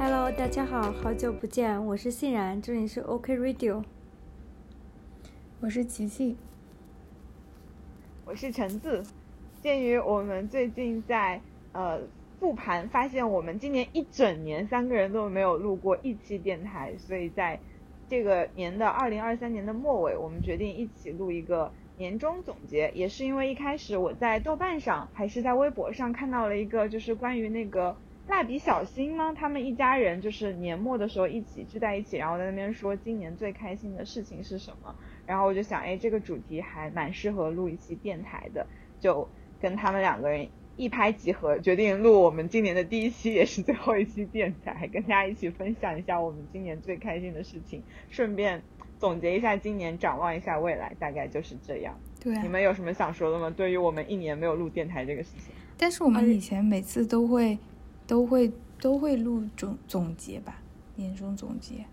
Hello，大家好，好久不见，我是欣然，这里是 OK Radio，我是琪琪，我是橙子。鉴于我们最近在呃复盘，发现我们今年一整年三个人都没有录过一期电台，所以在这个年的二零二三年的末尾，我们决定一起录一个年终总结。也是因为一开始我在豆瓣上还是在微博上看到了一个，就是关于那个。蜡笔小新吗？他们一家人就是年末的时候一起聚在一起，然后在那边说今年最开心的事情是什么。然后我就想，哎，这个主题还蛮适合录一期电台的，就跟他们两个人一拍即合，决定录我们今年的第一期也是最后一期电台，跟大家一起分享一下我们今年最开心的事情，顺便总结一下今年，展望一下未来，大概就是这样。对，你们有什么想说的吗？对于我们一年没有录电台这个事情，但是我们以前每次都会。都会都会录总总结吧，年终总结。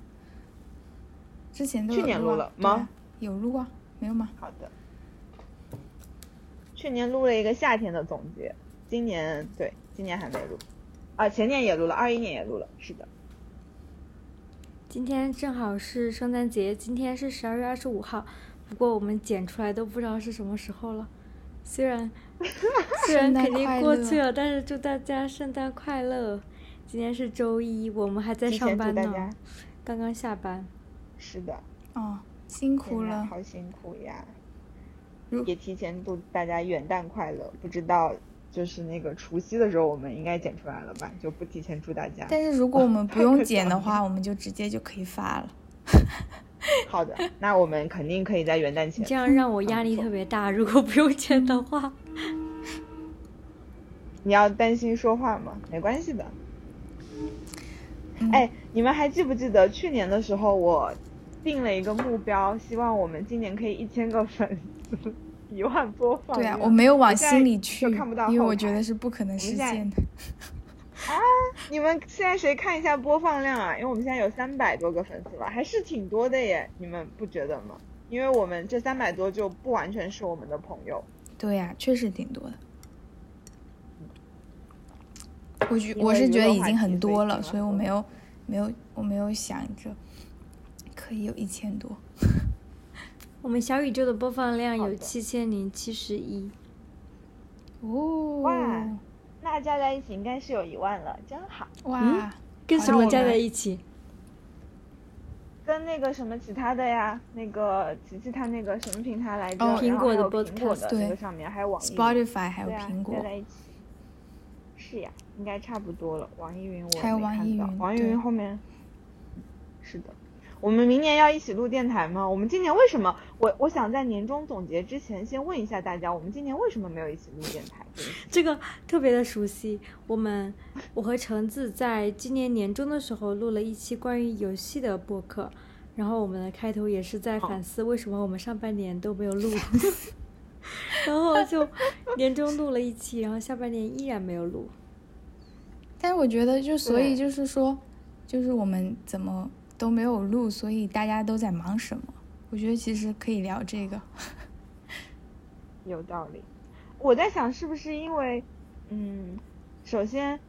之前都去年录了吗？有录啊，没有吗？好的。去年录了一个夏天的总结，今年对，今年还没录。啊，前年也录了，二一年也录了，是的。今天正好是圣诞节，今天是十二月二十五号，不过我们剪出来都不知道是什么时候了。虽然 虽然肯定过去了，但是祝大家圣诞快乐！今天是周一，我们还在上班呢，刚刚下班。是的。哦，辛苦了。好辛苦呀！也提前祝大家元旦快乐。不知道就是那个除夕的时候，我们应该剪出来了吧？就不提前祝大家。但是如果我们不用 剪的 话，我们就直接就可以发了。好的，那我们肯定可以在元旦前。这样让我压力特别大。如果不用钱的话，你要担心说话吗？没关系的。哎，你们还记不记得去年的时候，我定了一个目标，希望我们今年可以一千个粉丝，一万播放。对啊，我没有往心里去，因为我觉得是不可能实现的。啊！你们现在谁看一下播放量啊？因为我们现在有三百多个粉丝了，还是挺多的耶，你们不觉得吗？因为我们这三百多就不完全是我们的朋友。对呀，确实挺多的。我觉我是觉得已经很多了，所以我没有没有我没有想着可以有一千多。我们小宇宙的播放量有七千零七十一。哦。哇。那加在一起应该是有一万了，真好哇！跟什么加在一起？跟那个什么其他的呀？那个琪琪他那个什么平台来着？苹果的苹果的那个上面还有网易，Spotify 还有苹果加在一起。是呀，应该差不多了。网易云我还有网易云，网易云后面。我们明年要一起录电台吗？我们今年为什么？我我想在年终总结之前，先问一下大家，我们今年为什么没有一起录电台？这个特别的熟悉。我们我和橙子在今年年终的时候录了一期关于游戏的播客，然后我们的开头也是在反思为什么我们上半年都没有录，然后就年终录了一期，然后下半年依然没有录。但是我觉得，就所以就是说，就是我们怎么？都没有录，所以大家都在忙什么？我觉得其实可以聊这个，有道理。我在想，是不是因为，嗯，首先，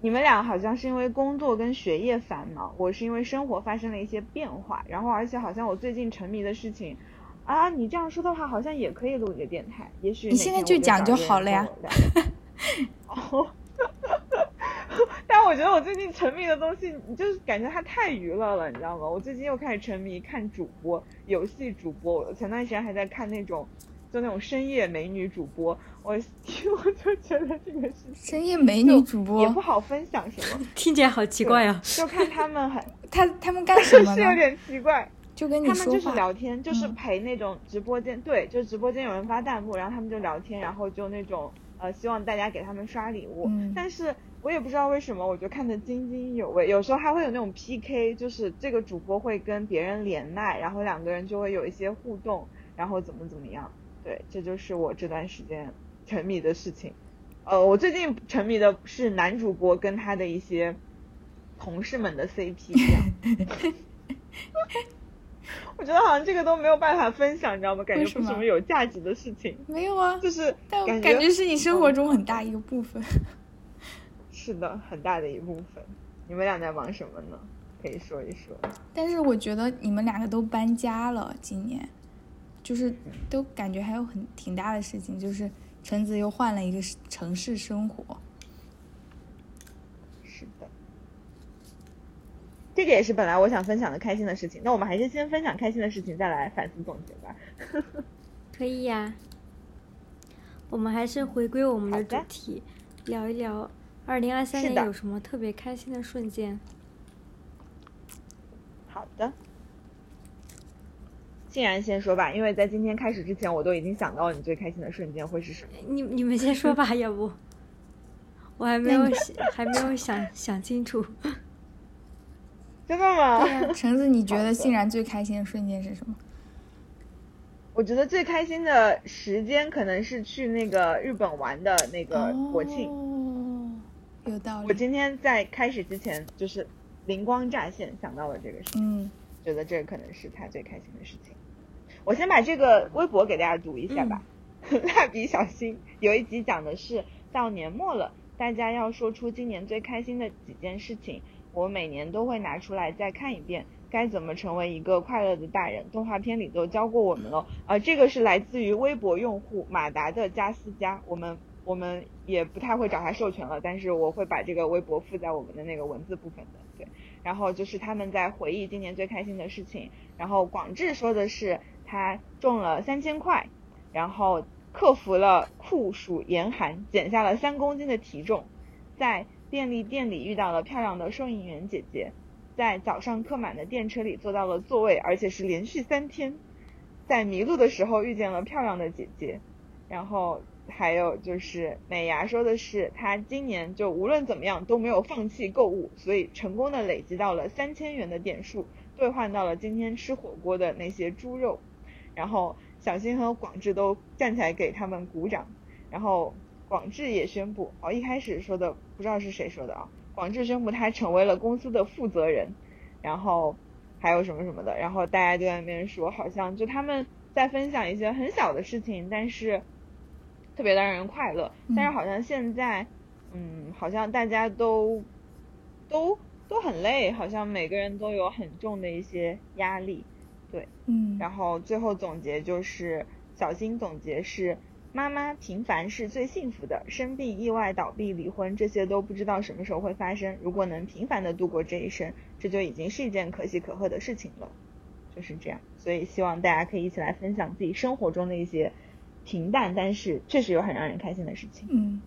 你们俩好像是因为工作跟学业繁忙，我是因为生活发生了一些变化，然后而且好像我最近沉迷的事情，啊，你这样说的话，好像也可以录一个电台，也许你现在就讲就好了呀。哦。但我觉得我最近沉迷的东西，你就是感觉它太娱乐了，你知道吗？我最近又开始沉迷看主播，游戏主播。我前段时间还在看那种，就那种深夜美女主播。我 我就觉得这个是深夜美女主播也不好分享什么，听起来好奇怪啊！就看他们很 他他们干什么 是有点奇怪，就跟你他们就是聊天，就是陪那种直播间，对，就是直播间有人发弹幕，然后他们就聊天，然后就那种呃，希望大家给他们刷礼物，但是。我也不知道为什么，我就看得津津有味。有时候还会有那种 PK，就是这个主播会跟别人连麦，然后两个人就会有一些互动，然后怎么怎么样。对，这就是我这段时间沉迷的事情。呃，我最近沉迷的是男主播跟他的一些同事们的 CP。我觉得好像这个都没有办法分享，你知道吗？感觉不是什么有价值的事情。没有啊，就是感觉是你生活中很大一个部分。是的，很大的一部分。你们俩在忙什么呢？可以说一说。但是我觉得你们两个都搬家了，今年，就是都感觉还有很挺大的事情，就是橙子又换了一个城市生活。是的，这个也是本来我想分享的开心的事情。那我们还是先分享开心的事情，再来反思总结吧。可以呀。我们还是回归我们的主题，聊一聊二零二三年有什么特别开心的瞬间。好的，欣然先说吧，因为在今天开始之前，我都已经想到了你最开心的瞬间会是什么。你你们先说吧，要不我还没有还没有想想清楚。真的吗？橙子，你觉得欣然最开心的瞬间是什么？我觉得最开心的时间可能是去那个日本玩的那个国庆，有道理。我今天在开始之前就是灵光乍现，想到了这个事情，觉得这可能是他最开心的事情。我先把这个微博给大家读一下吧。蜡笔小新有一集讲的是到年末了，大家要说出今年最开心的几件事情，我每年都会拿出来再看一遍。该怎么成为一个快乐的大人？动画片里都教过我们了。呃，这个是来自于微博用户马达的加斯加。我们我们也不太会找他授权了，但是我会把这个微博附在我们的那个文字部分的。对，然后就是他们在回忆今年最开心的事情。然后广志说的是他中了三千块，然后克服了酷暑严寒，减下了三公斤的体重，在便利店里遇到了漂亮的收银员姐姐。在早上客满的电车里坐到了座位，而且是连续三天。在迷路的时候遇见了漂亮的姐姐，然后还有就是美牙说的是，他今年就无论怎么样都没有放弃购物，所以成功的累积到了三千元的点数，兑换到了今天吃火锅的那些猪肉。然后小新和广志都站起来给他们鼓掌，然后广志也宣布，哦，一开始说的不知道是谁说的啊。广志宣布他成为了公司的负责人，然后还有什么什么的，然后大家就在那边说，好像就他们在分享一些很小的事情，但是特别的让人快乐。但是好像现在，嗯，好像大家都都都很累，好像每个人都有很重的一些压力，对，嗯。然后最后总结就是小新总结是。妈妈平凡是最幸福的，生病、意外、倒闭、离婚，这些都不知道什么时候会发生。如果能平凡的度过这一生，这就已经是一件可喜可贺的事情了。就是这样，所以希望大家可以一起来分享自己生活中的一些平淡，但是确实有很让人开心的事情。嗯，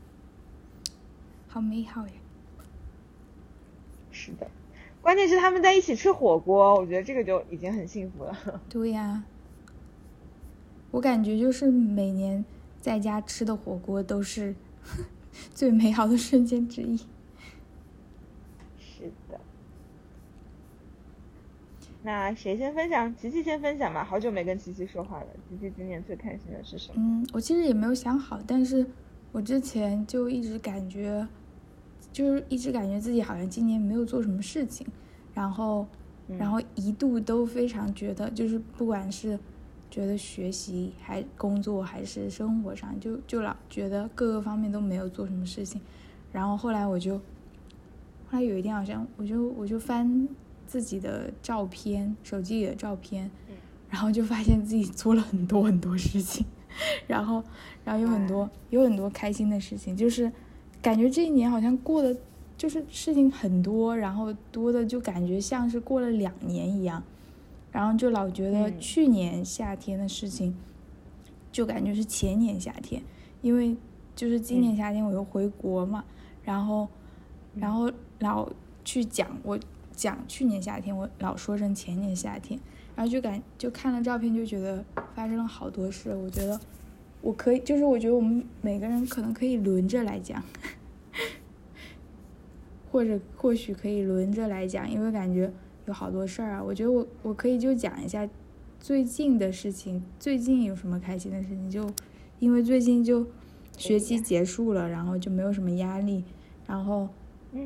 好美好呀。是的，关键是他们在一起吃火锅，我觉得这个就已经很幸福了。对呀，我感觉就是每年。在家吃的火锅都是 最美好的瞬间之一。是的。那谁先分享？琪琪先分享吧。好久没跟琪琪说话了。琪琪今年最开心的是什么？嗯，我其实也没有想好，但是我之前就一直感觉，就是一直感觉自己好像今年没有做什么事情，然后，然后一度都非常觉得，就是不管是。觉得学习还工作还是生活上，就就老觉得各个方面都没有做什么事情，然后后来我就，后来有一天好像我就我就翻自己的照片，手机里的照片，然后就发现自己做了很多很多事情，然后然后有很多有很多开心的事情，就是感觉这一年好像过得就是事情很多，然后多的就感觉像是过了两年一样。然后就老觉得去年夏天的事情，就感觉是前年夏天，因为就是今年夏天我又回国嘛，然后，然后老去讲我讲去年夏天，我老说成前年夏天，然后就感就看了照片就觉得发生了好多事，我觉得我可以，就是我觉得我们每个人可能可以轮着来讲，或者或许可以轮着来讲，因为感觉。有好多事儿啊，我觉得我我可以就讲一下最近的事情。最近有什么开心的事情？就因为最近就学期结束了，然后就没有什么压力，然后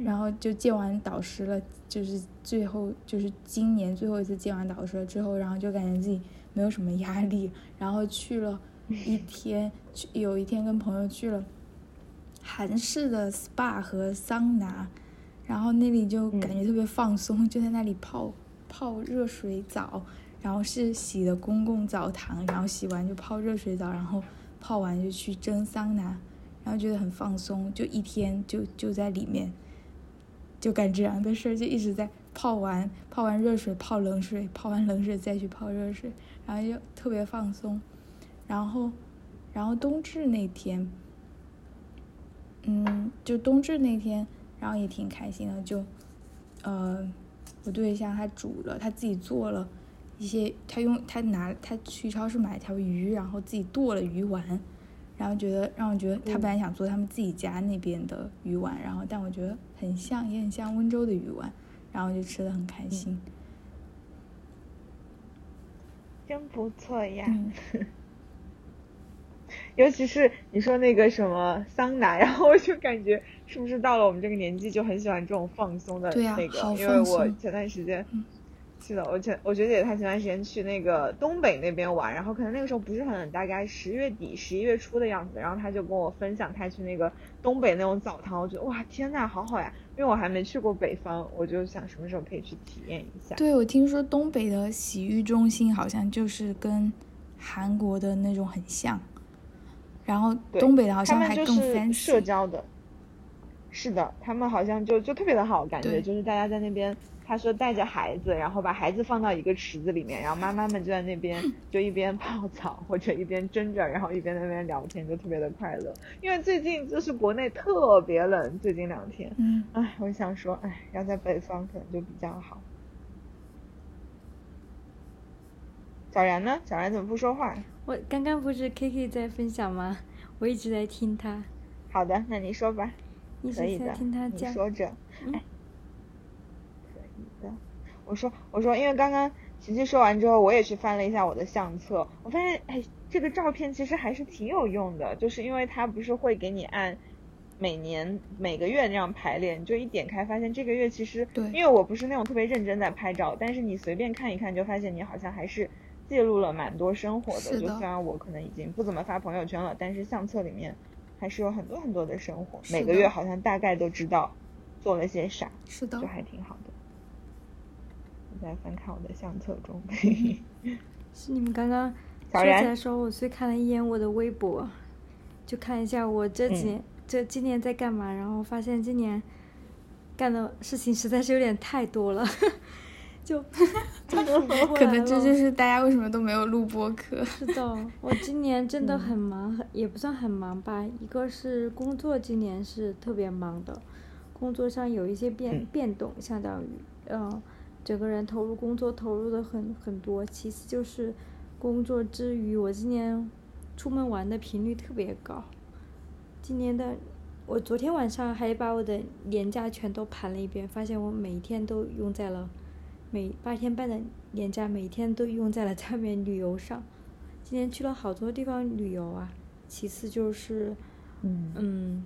然后就见完导师了，就是最后就是今年最后一次见完导师了之后，然后就感觉自己没有什么压力，然后去了一天，去有一天跟朋友去了韩式的 SPA 和桑拿。然后那里就感觉特别放松，就在那里泡泡热水澡，然后是洗的公共澡堂，然后洗完就泡热水澡，然后泡完就去蒸桑拿，然后觉得很放松，就一天就就在里面，就干这样的事儿，就一直在泡完泡完热水泡冷水，泡完冷水再去泡热水，然后就特别放松，然后然后冬至那天，嗯，就冬至那天。然后也挺开心的，就，呃，我对象他煮了，他自己做了一些，他用他拿他去超市买了条鱼，然后自己剁了鱼丸，然后觉得让我觉得他本来想做他们自己家那边的鱼丸，然后但我觉得很像，也很像温州的鱼丸，然后就吃的很开心，真不错呀。尤其是你说那个什么桑拿，然后我就感觉是不是到了我们这个年纪就很喜欢这种放松的那个？因为我前段时间，是的，我前我学姐她前段时间去那个东北那边玩，然后可能那个时候不是很冷，大概十月底、十一月初的样子，然后她就跟我分享她去那个东北那种澡堂，我觉得哇天呐，好好呀！因为我还没去过北方，我就想什么时候可以去体验一下。对，我听说东北的洗浴中心好像就是跟韩国的那种很像。然后东北的好像还更 fancy，社交的，是的，他们好像就就特别的好，感觉就是大家在那边，他说带着孩子，然后把孩子放到一个池子里面，然后妈妈们就在那边 就一边泡澡或者一边蒸着，然后一边在那边聊天，就特别的快乐。因为最近就是国内特别冷，最近两天，嗯，哎，我想说，哎，要在北方可能就比较好。小然呢？小然怎么不说话？我刚刚不是 Kiki 在分享吗？我一直在听他。好的，那你说吧。可以的，你说着。哎。我说，我说，因为刚刚琪琪说完之后，我也去翻了一下我的相册，我发现，哎，这个照片其实还是挺有用的，就是因为它不是会给你按每年每个月那样排列，你就一点开发现这个月其实，对，因为我不是那种特别认真在拍照，但是你随便看一看就发现你好像还是。记录了蛮多生活的，就虽然我可能已经不怎么发朋友圈了，但是相册里面还是有很多很多的生活，每个月好像大概都知道做了些啥，是的，就还挺好的。我在翻看我的相册中，是你们刚刚说起来时候，我去看了一眼我的微博，就看一下我这几年这今年在干嘛，然后发现今年干的事情实在是有点太多了。就，可能这就是大家为什么都没有录播课。是的，我今年真的很忙，也不算很忙吧。一个是工作，今年是特别忙的，工作上有一些变变动，相当于，嗯，整个人投入工作投入的很很多。其次就是工作之余，我今年出门玩的频率特别高。今年的，我昨天晚上还把我的年假全都盘了一遍，发现我每一天都用在了。每八天半的年假，每天都用在了外面旅游上。今年去了好多地方旅游啊。其次就是，嗯，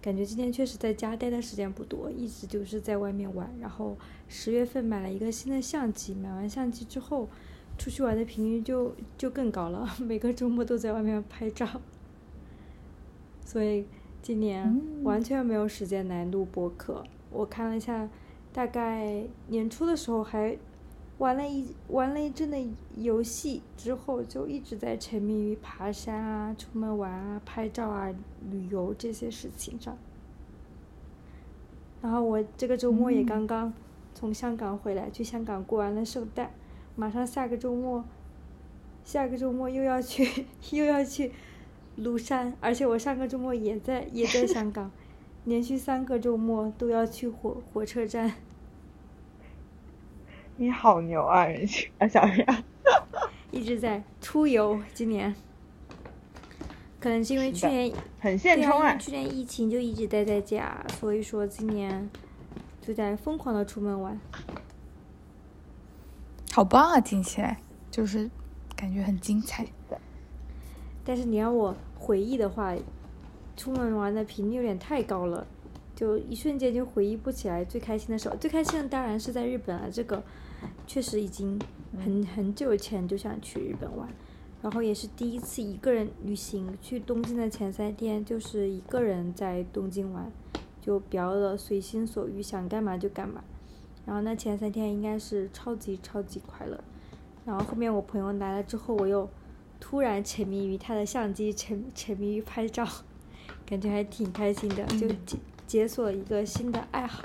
感觉今年确实在家待的时间不多，一直就是在外面玩。然后十月份买了一个新的相机，买完相机之后，出去玩的频率就就更高了，每个周末都在外面拍照。所以今年完全没有时间来录播客。我看了一下。大概年初的时候还玩了一玩了一阵的游戏，之后就一直在沉迷于爬山啊、出门玩啊、拍照啊、旅游这些事情上。然后我这个周末也刚刚从香港回来，去香港过完了圣诞，马上下个周末，下个周末又要去 又要去庐山，而且我上个周末也在也在香港，连续三个周末都要去火火车站。你好牛啊，人气啊，小杨，一直在出游。今年，可能是因为去年很现充啊，去年疫情就一直待在家，所以说今年就在疯狂的出门玩。好棒啊，听起来就是感觉很精彩。但是你让我回忆的话，出门玩的频率有点太高了，就一瞬间就回忆不起来最开心的时候。最开心的当然是在日本了，这个。确实已经很很久前就想去日本玩，然后也是第一次一个人旅行。去东京的前三天就是一个人在东京玩，就比较的随心所欲，想干嘛就干嘛。然后那前三天应该是超级超级快乐。然后后面我朋友来了之后，我又突然沉迷于他的相机，沉沉迷于拍照，感觉还挺开心的，就解解锁一个新的爱好。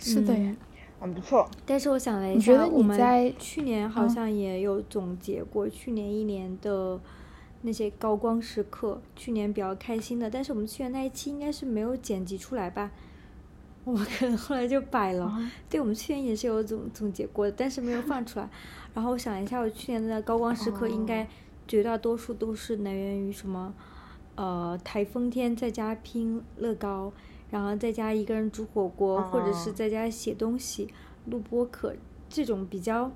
是的呀。很不错，但是我想了一下，我们去年好像也有总结过去年一年的那些高光时刻，去年比较开心的。但是我们去年那一期应该是没有剪辑出来吧？我们可能后来就摆了。对，我们去年也是有总总结过的，但是没有放出来。然后我想一下，我去年的高光时刻应该绝大多数都是来源于什么？呃，台风天在家拼乐高。然后在家一个人煮火锅，或者是在家写东西、录播课，这种比较，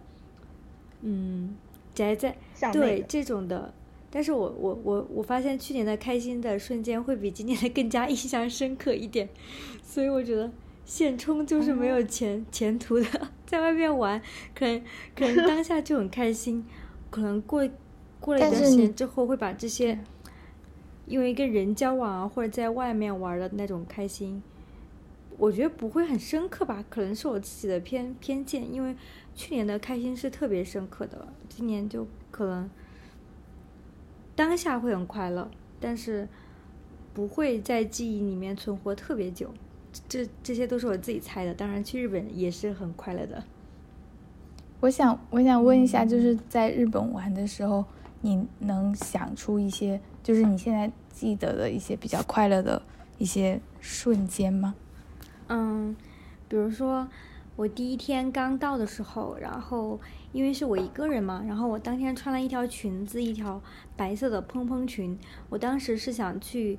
嗯，宅在对这种的。但是我我我我发现去年的开心的瞬间会比今年的更加 印象深刻一点，所以我觉得现充就是没有前前途的，在外面玩，可能可能当下就很开心，可能过过了一段时间之后会把这些。因为跟人交往啊，或者在外面玩的那种开心，我觉得不会很深刻吧？可能是我自己的偏偏见。因为去年的开心是特别深刻的，今年就可能当下会很快乐，但是不会在记忆里面存活特别久。这这些都是我自己猜的。当然，去日本也是很快乐的。我想，我想问一下，就是在日本玩的时候，你能想出一些？就是你现在记得的一些比较快乐的一些瞬间吗？嗯，比如说我第一天刚到的时候，然后因为是我一个人嘛，然后我当天穿了一条裙子，一条白色的蓬蓬裙。我当时是想去，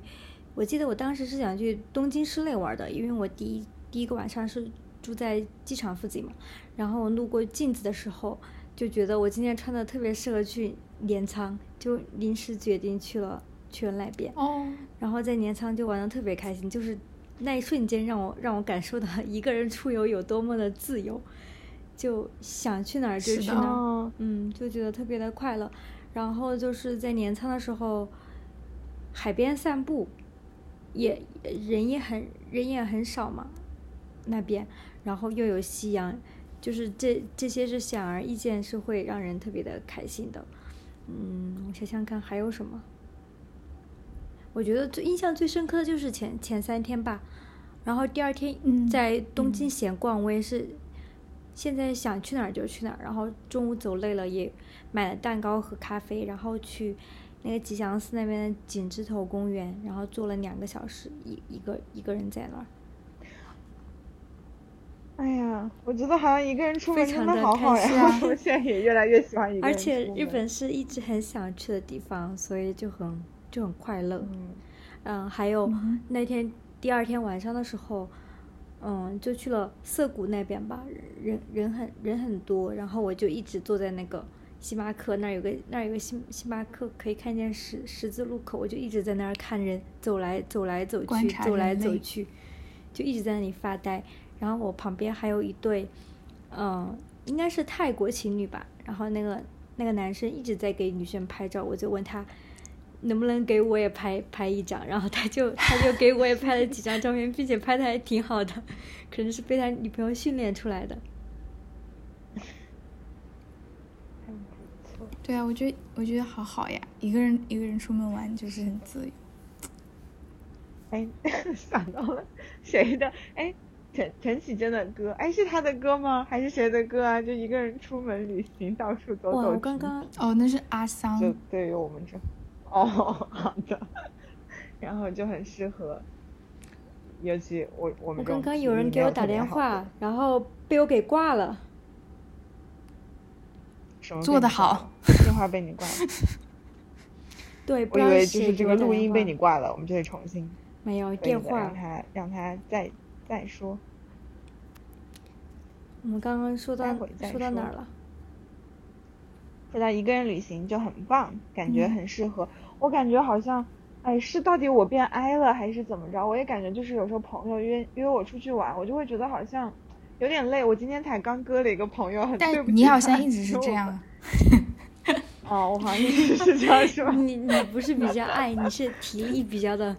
我记得我当时是想去东京市内玩的，因为我第一第一个晚上是住在机场附近嘛。然后路过镜子的时候，就觉得我今天穿的特别适合去。镰仓就临时决定去了去了那边，哦然后在镰仓就玩的特别开心，就是那一瞬间让我让我感受到 一个人出游有多么的自由，就想去哪儿就去哪儿，嗯，就觉得特别的快乐。然后就是在镰仓的时候，海边散步，也人也很人也很少嘛，那边，然后又有夕阳，就是这这些是显而易见是会让人特别的开心的。嗯，我想想看还有什么。我觉得最印象最深刻的就是前前三天吧，然后第二天在东京闲逛，我也是现在想去哪儿就去哪儿。然后中午走累了，也买了蛋糕和咖啡，然后去那个吉祥寺那边的景之头公园，然后坐了两个小时，一一个一个人在那儿。哎呀，我觉得好像一个人出门真的好好呀！我现在也越来越喜欢一个人而且日本是一直很想去的地方，所以就很就很快乐。嗯，嗯，还有那天第二天晚上的时候，嗯，就去了涩谷那边吧，人人很人很多，然后我就一直坐在那个星巴克那儿有个那儿有个星星巴克可以看见十十字路口，我就一直在那儿看人走来走来走去走来走去，就一直在那里发呆。然后我旁边还有一对，嗯，应该是泰国情侣吧。然后那个那个男生一直在给女生拍照，我就问他能不能给我也拍拍一张。然后他就他就给我也拍了几张照片，并且拍的还挺好的，可能是被他女朋友训练出来的。对啊，我觉得我觉得好好呀，一个人一个人出门玩就是很自由。哎，想到了谁的？哎。陈陈绮贞的歌，哎，是他的歌吗？还是谁的歌啊？就一个人出门旅行，到处走走。我刚刚哦，那是阿桑。就对于我们这，哦，好的。然后就很适合，尤其我我们。我刚刚有人给我打电话，然后被我给挂了。什么？做的好。电话被你挂了。对，我以为就是这个录音被你挂了，我们就得重新。没有电话。让他让他再。再说，我们刚刚说到说到哪儿了？说到一个人旅行就很棒，感觉很适合。我感觉好像，哎，是到底我变 I 了还是怎么着？我也感觉就是有时候朋友约约我出去玩，我就会觉得好像有点累。我今天才刚割了一个朋友，很但你好像一直是这样。哦，我好像一直是这样是吧。你你不是比较 爱，你是体力比较的，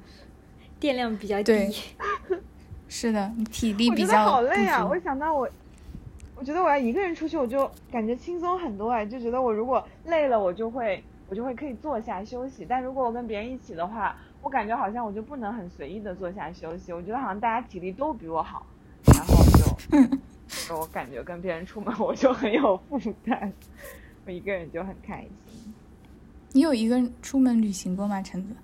电量比较低。是的，你体力比较。我觉得好累啊！我想到我，我觉得我要一个人出去，我就感觉轻松很多哎，就觉得我如果累了，我就会我就会可以坐下休息。但如果我跟别人一起的话，我感觉好像我就不能很随意的坐下休息。我觉得好像大家体力都比我好，然后就，我感觉跟别人出门 我就很有负担，我一个人就很开心。你有一个人出门旅行过吗，橙子？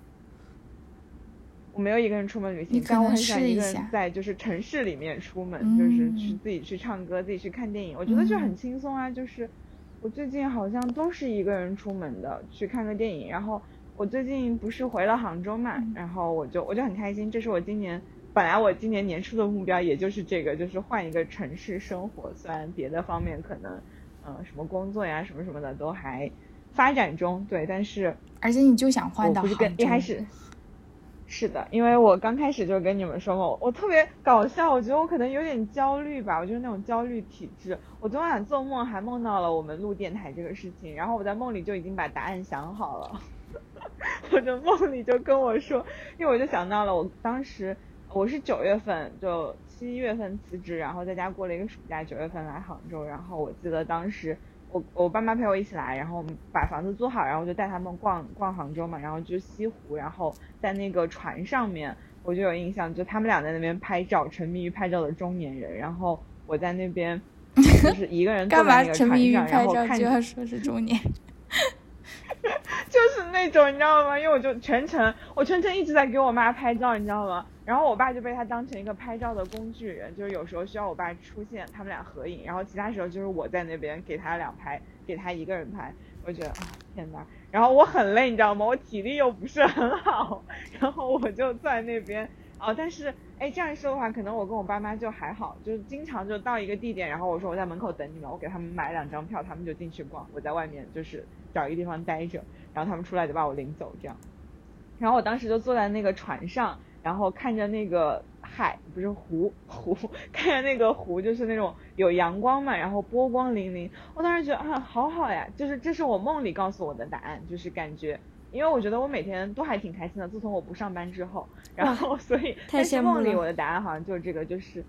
我没有一个人出门旅行，但我很想一个人在就是城市里面出门，就是去自己去唱歌，自己去看电影。我觉得就很轻松啊。就是我最近好像都是一个人出门的，去看个电影。然后我最近不是回了杭州嘛，然后我就我就很开心。这是我今年本来我今年年初的目标，也就是这个，就是换一个城市生活。虽然别的方面可能，嗯，什么工作呀什么什么的都还发展中，对，但是而且你就想换到杭州。一开始。是的，因为我刚开始就跟你们说嘛，我特别搞笑，我觉得我可能有点焦虑吧，我就是那种焦虑体质。我昨晚做梦还梦到了我们录电台这个事情，然后我在梦里就已经把答案想好了，我的梦里就跟我说，因为我就想到了我当时我是九月份就七月份辞职，然后在家过了一个暑假，九月份来杭州，然后我记得当时。我我爸妈陪我一起来，然后把房子租好，然后就带他们逛逛杭州嘛，然后就西湖，然后在那个船上面，我就有印象，就他们俩在那边拍照，沉迷于拍照的中年人，然后我在那边 就是一个人坐在那个船上，然后看着说是中年。就是那种你知道吗？因为我就全程我全程一直在给我妈拍照，你知道吗？然后我爸就被他当成一个拍照的工具人，就是有时候需要我爸出现，他们俩合影，然后其他时候就是我在那边给他俩拍，给他一个人拍。我觉得啊天哪！然后我很累，你知道吗？我体力又不是很好，然后我就在那边哦。但是哎，这样说的话，可能我跟我爸妈就还好，就是经常就到一个地点，然后我说我在门口等你们，我给他们买两张票，他们就进去逛，我在外面就是找一个地方待着，然后他们出来就把我领走这样。然后我当时就坐在那个船上。然后看着那个海，不是湖湖，看着那个湖，就是那种有阳光嘛，然后波光粼粼。我当时觉得啊，好好呀，就是这是我梦里告诉我的答案，就是感觉，因为我觉得我每天都还挺开心的，自从我不上班之后，然后 所以太羡慕梦里我的答案好像就是这个，就是。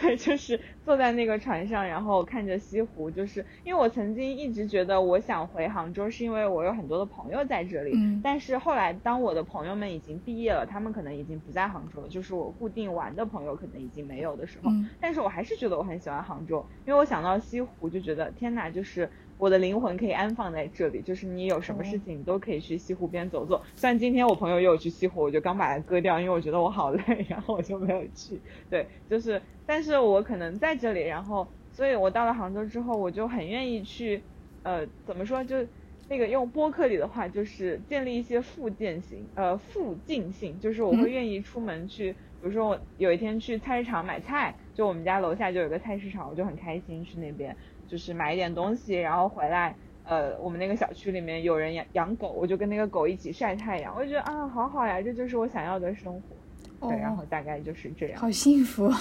对，就是坐在那个船上，然后看着西湖。就是因为我曾经一直觉得我想回杭州，是因为我有很多的朋友在这里。嗯。但是后来，当我的朋友们已经毕业了，他们可能已经不在杭州了，就是我固定玩的朋友可能已经没有的时候。嗯。但是我还是觉得我很喜欢杭州，因为我想到西湖就觉得天哪，就是。我的灵魂可以安放在这里，就是你有什么事情，你都可以去西湖边走走。虽然今天我朋友约我去西湖，我就刚把它割掉，因为我觉得我好累，然后我就没有去。对，就是，但是我可能在这里，然后，所以我到了杭州之后，我就很愿意去，呃，怎么说，就那个用播客里的话，就是建立一些附件性，呃，附近性，就是我会愿意出门去，比如说我有一天去菜市场买菜，就我们家楼下就有个菜市场，我就很开心去那边。就是买一点东西，然后回来，呃，我们那个小区里面有人养养狗，我就跟那个狗一起晒太阳，我就觉得啊，好好呀，这就是我想要的生活。对，然后大概就是这样。好幸福。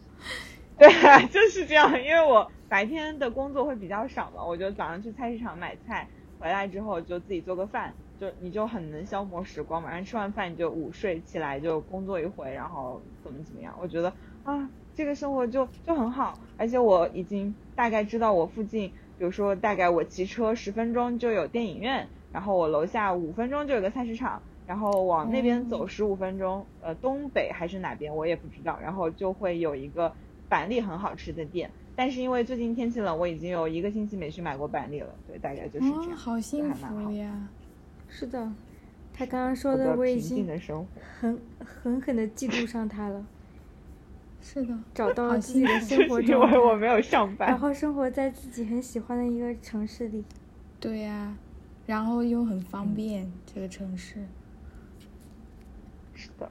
对，就是这样，因为我白天的工作会比较少嘛，我就早上去菜市场买菜，回来之后就自己做个饭，就你就很能消磨时光嘛。然后吃完饭你就午睡，起来就工作一回，然后怎么怎么样，我觉得啊。这个生活就就很好，而且我已经大概知道我附近，比如说大概我骑车十分钟就有电影院，然后我楼下五分钟就有个菜市场，然后往那边走十五分钟，呃，东北还是哪边我也不知道，然后就会有一个板栗很好吃的店，但是因为最近天气冷，我已经有一个星期没去买过板栗了，对，大概就是这样，好幸福呀，是的，他刚刚说的我已经很狠狠的嫉妒上他了。是的，找到了自己的生活中，因为我没有上班，然后生活在自己很喜欢的一个城市里。对呀，然后又很方便这个城市。是的，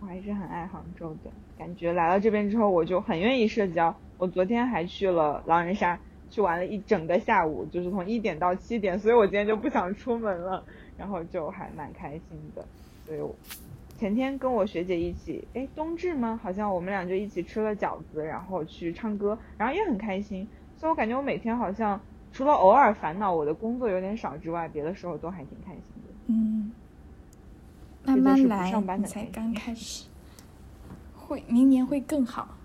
我还是很爱杭州的，感觉来到这边之后我就很愿意社交。我昨天还去了狼人杀，去玩了一整个下午，就是从一点到七点，所以我今天就不想出门了，然后就还蛮开心的，所以。前天跟我学姐一起，哎，冬至吗？好像我们俩就一起吃了饺子，然后去唱歌，然后也很开心。所以我感觉我每天好像除了偶尔烦恼我的工作有点少之外，别的时候都还挺开心的。嗯，慢慢来，上班的才刚开始，会明年会更好。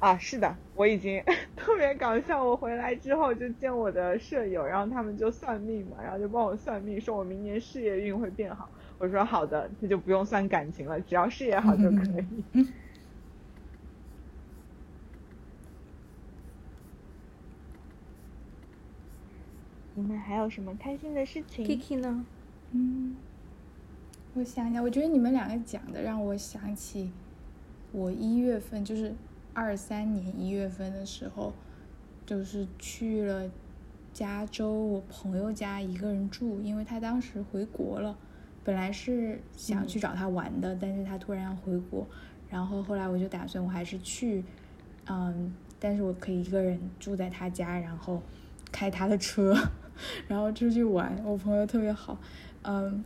啊，是的，我已经 特别搞笑。我回来之后就见我的舍友，然后他们就算命嘛，然后就帮我算命，说我明年事业运会变好。我说好的，这就不用算感情了，只要事业好就可以。你们还有什么开心的事情？Kiki 呢？嗯，我想想，我觉得你们两个讲的让我想起我一月份就是。二三年一月份的时候，就是去了加州我朋友家一个人住，因为他当时回国了，本来是想去找他玩的，但是他突然要回国，然后后来我就打算我还是去，嗯，但是我可以一个人住在他家，然后开他的车，然后出去玩。我朋友特别好，嗯，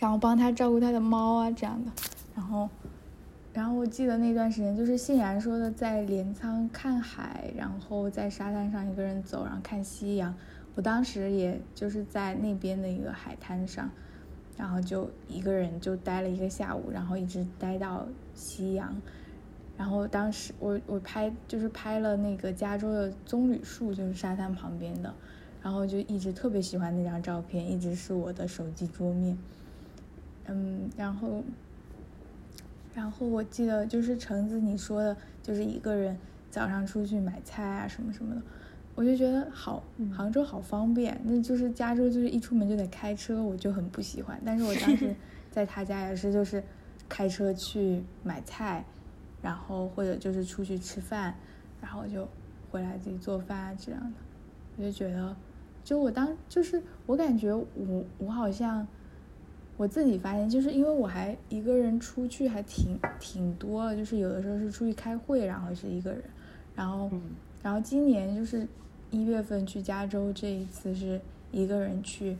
然后帮他照顾他的猫啊这样的，然后。然后我记得那段时间，就是信然说的，在镰仓看海，然后在沙滩上一个人走，然后看夕阳。我当时也就是在那边的一个海滩上，然后就一个人就待了一个下午，然后一直待到夕阳。然后当时我我拍就是拍了那个加州的棕榈树，就是沙滩旁边的，然后就一直特别喜欢那张照片，一直是我的手机桌面。嗯，然后。然后我记得就是橙子你说的，就是一个人早上出去买菜啊什么什么的，我就觉得好，杭州好方便。那就是加州就是一出门就得开车，我就很不喜欢。但是我当时 在他家也是，就是开车去买菜，然后或者就是出去吃饭，然后就回来自己做饭啊这样的。我就觉得，就我当就是我感觉我我好像。我自己发现，就是因为我还一个人出去还挺挺多了，就是有的时候是出去开会，然后是一个人，然后，然后今年就是一月份去加州这一次是一个人去，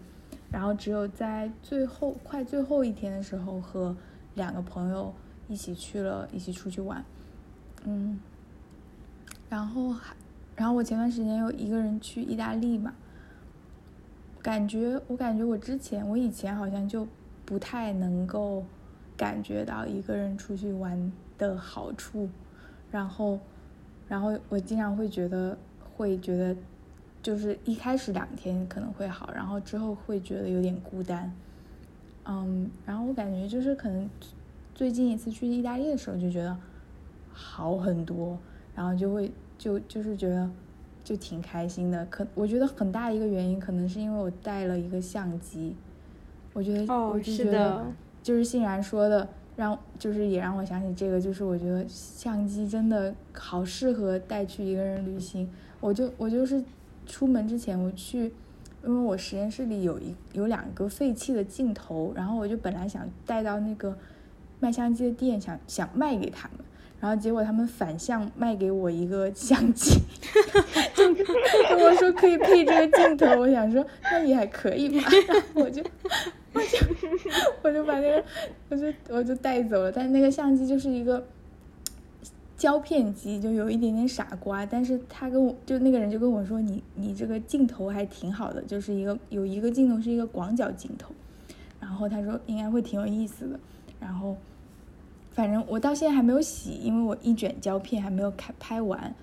然后只有在最后快最后一天的时候和两个朋友一起去了一起出去玩，嗯，然后还，然后我前段时间又一个人去意大利嘛，感觉我感觉我之前我以前好像就。不太能够感觉到一个人出去玩的好处，然后，然后我经常会觉得，会觉得，就是一开始两天可能会好，然后之后会觉得有点孤单，嗯，然后我感觉就是可能最近一次去意大利的时候就觉得好很多，然后就会就就是觉得就挺开心的，可我觉得很大一个原因可能是因为我带了一个相机。我觉得，我就觉得，就是欣然说的，让就是也让我想起这个，就是我觉得相机真的好适合带去一个人旅行。我就我就是出门之前我去，因为我实验室里有一有两个废弃的镜头，然后我就本来想带到那个卖相机的店，想想卖给他们，然后结果他们反向卖给我一个相机，就跟我说可以配这个镜头，我想说那也还可以吧，然 后我就。我就我就把那个，我就我就带走了。但那个相机就是一个胶片机，就有一点点傻瓜。但是他跟我就那个人就跟我说：“你你这个镜头还挺好的，就是一个有一个镜头是一个广角镜头。”然后他说应该会挺有意思的。然后反正我到现在还没有洗，因为我一卷胶片还没有开拍完。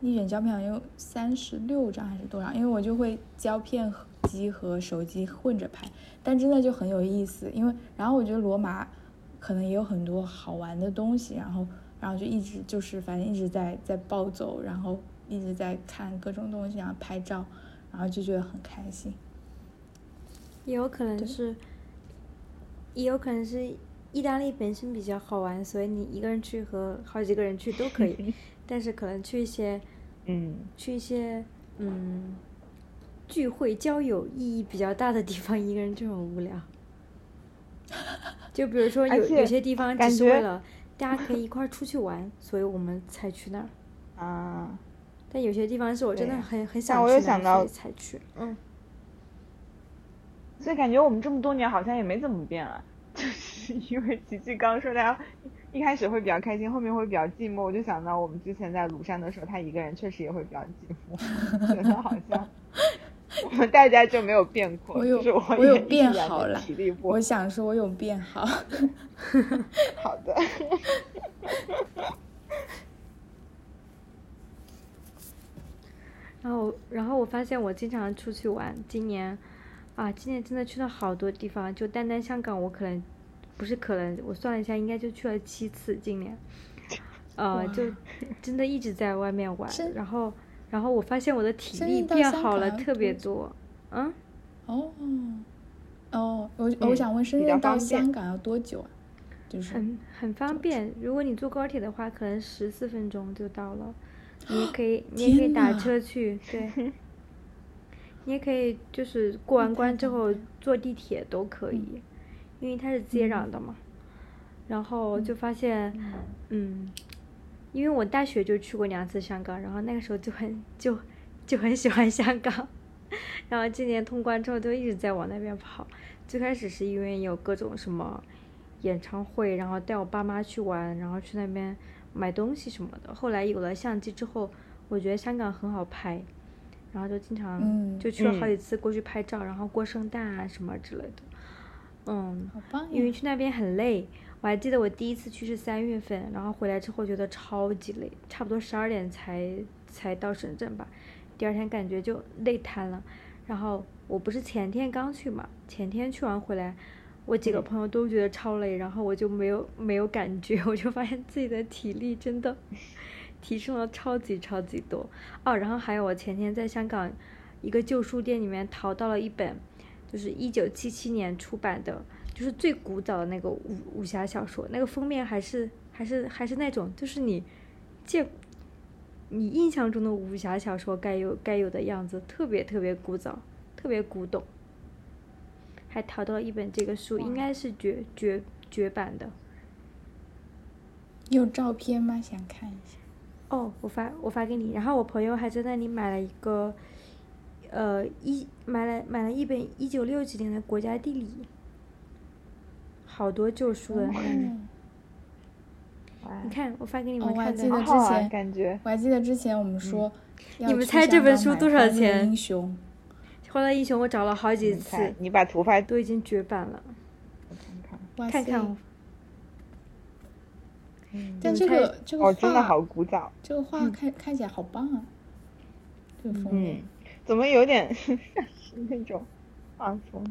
一卷胶片好像有三十六张还是多少？因为我就会胶片机和手机混着拍。但真的就很有意思，因为然后我觉得罗马可能也有很多好玩的东西，然后然后就一直就是反正一直在在暴走，然后一直在看各种东西，然后拍照，然后就觉得很开心。也有可能是，也有可能是意大利本身比较好玩，所以你一个人去和好几个人去都可以，但是可能去一些，嗯，去一些嗯。聚会交友意义比较大的地方，一个人就很无聊。就比如说有有些地方只是为了大家可以一块儿出去玩，所以我们才去那儿。啊。但有些地方是我真的很很想去，所以才去。嗯。所以感觉我们这么多年好像也没怎么变啊，就是 因为琪琪刚说他一开始会比较开心，后面会比较寂寞。我就想到我们之前在庐山的时候，他一个人确实也会比较寂寞，觉得好像 我们大家就没有变过。我有，我有变好了。体力不，我想说，我有变好。好的。然后，然后我发现我经常出去玩。今年，啊，今年真的去了好多地方。就单单香港，我可能不是可能，我算了一下，应该就去了七次。今年，呃，就真的一直在外面玩。然后，然后我发现我的体力变好了特别多。嗯？哦，哦，我我想问，深圳到香港要多久啊？就是很很方便。如果你坐高铁的话，可能十四分钟就到了。你也可以，你也可以打车去，对。你也可以，就是过完关之后坐地铁都可以，因为它是接壤的嘛。然后就发现，嗯，因为我大学就去过两次香港，然后那个时候就很就就很喜欢香港。然后今年通关之后就一直在往那边跑。最开始是因为有各种什么演唱会，然后带我爸妈去玩，然后去那边。买东西什么的，后来有了相机之后，我觉得香港很好拍，然后就经常就去了好几次过去拍照，然后过圣诞啊什么之类的，嗯，因为去那边很累，我还记得我第一次去是三月份，然后回来之后觉得超级累，差不多十二点才才到深圳吧，第二天感觉就累瘫了，然后我不是前天刚去嘛，前天去完回来。我几个朋友都觉得超累，然后我就没有没有感觉，我就发现自己的体力真的 提升了超级超级多哦。然后还有我前天在香港一个旧书店里面淘到了一本，就是一九七七年出版的，就是最古早的那个武武侠小说，那个封面还是还是还是那种就是你见你印象中的武侠小说该有该有的样子，特别特别古早，特别古董。还淘到一本这个书，应该是绝绝绝版的。有照片吗？想看一下。哦，我发我发给你。然后我朋友还在那里买了一个，呃，一买了买了一本一九六几年的《国家地理》，好多旧书的。你看，我发给你们看。我还记得之前，感觉我还记得之前我们说，你们猜这本书多少钱？英雄。欢乐英雄，我找了好几次，你把图发都已经绝版了。看看，看看。嗯，但这个这个画真的好古早，这个画看看起来好棒啊！这个封面怎么有点像 是那种画风？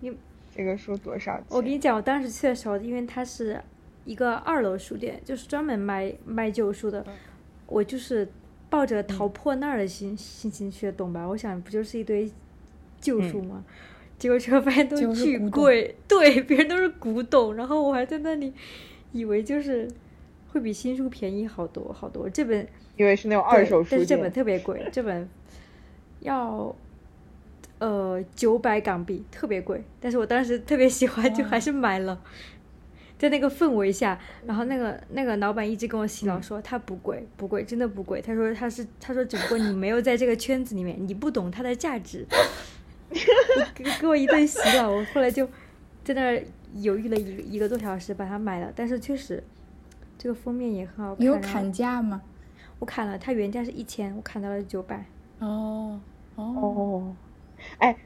你这个书多少钱？我跟你讲，我当时去的时候，因为它是一个二楼书店，就是专门卖卖旧书的，我就是抱着淘破烂的心心情去的，懂吧？我想，不就是一堆。旧书吗？结果车发现都巨贵，对，别人都是古董，然后我还在那里以为就是会比新书便宜好多好多。这本因为是那种二手书，但是这本特别贵，这本要呃九百港币，特别贵。但是我当时特别喜欢，就还是买了。在那个氛围下，然后那个那个老板一直跟我洗脑说它不贵不贵，真的不贵。他说他是他说只不过你没有在这个圈子里面，你不懂它的价值。给给我一顿洗脑，我后来就在那儿犹豫了一一个多小时，把它买了。但是确实，这个封面也很好看。你有砍价吗？我砍了，它原价是一千，我砍到了九百。哦哦，哎。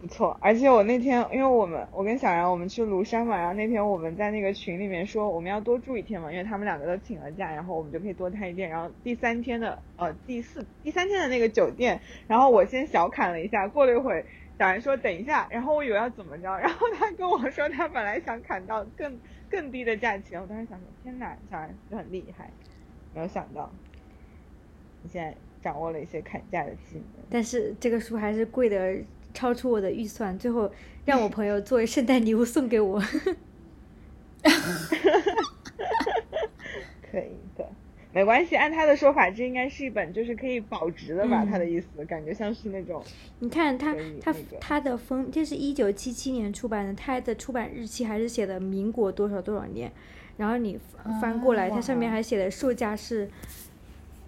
不错，而且我那天，因为我们我跟小然我们去庐山嘛，然后那天我们在那个群里面说我们要多住一天嘛，因为他们两个都请了假，然后我们就可以多待一天。然后第三天的呃第四第三天的那个酒店，然后我先小砍了一下，过了一会儿小然说等一下，然后我以为要怎么着，然后他跟我说他本来想砍到更更低的价钱，我当时想说天哪，小然就很厉害，没有想到你现在掌握了一些砍价的技能，但是这个书还是贵的。超出我的预算，最后让我朋友作为圣诞礼物送给我。可以的，没关系。按他的说法，这应该是一本就是可以保值的吧？他的意思感觉像是那种。你看他他他的封，这是一九七七年出版的，他的出版日期还是写的民国多少多少年，然后你翻过来，它上面还写的售价是。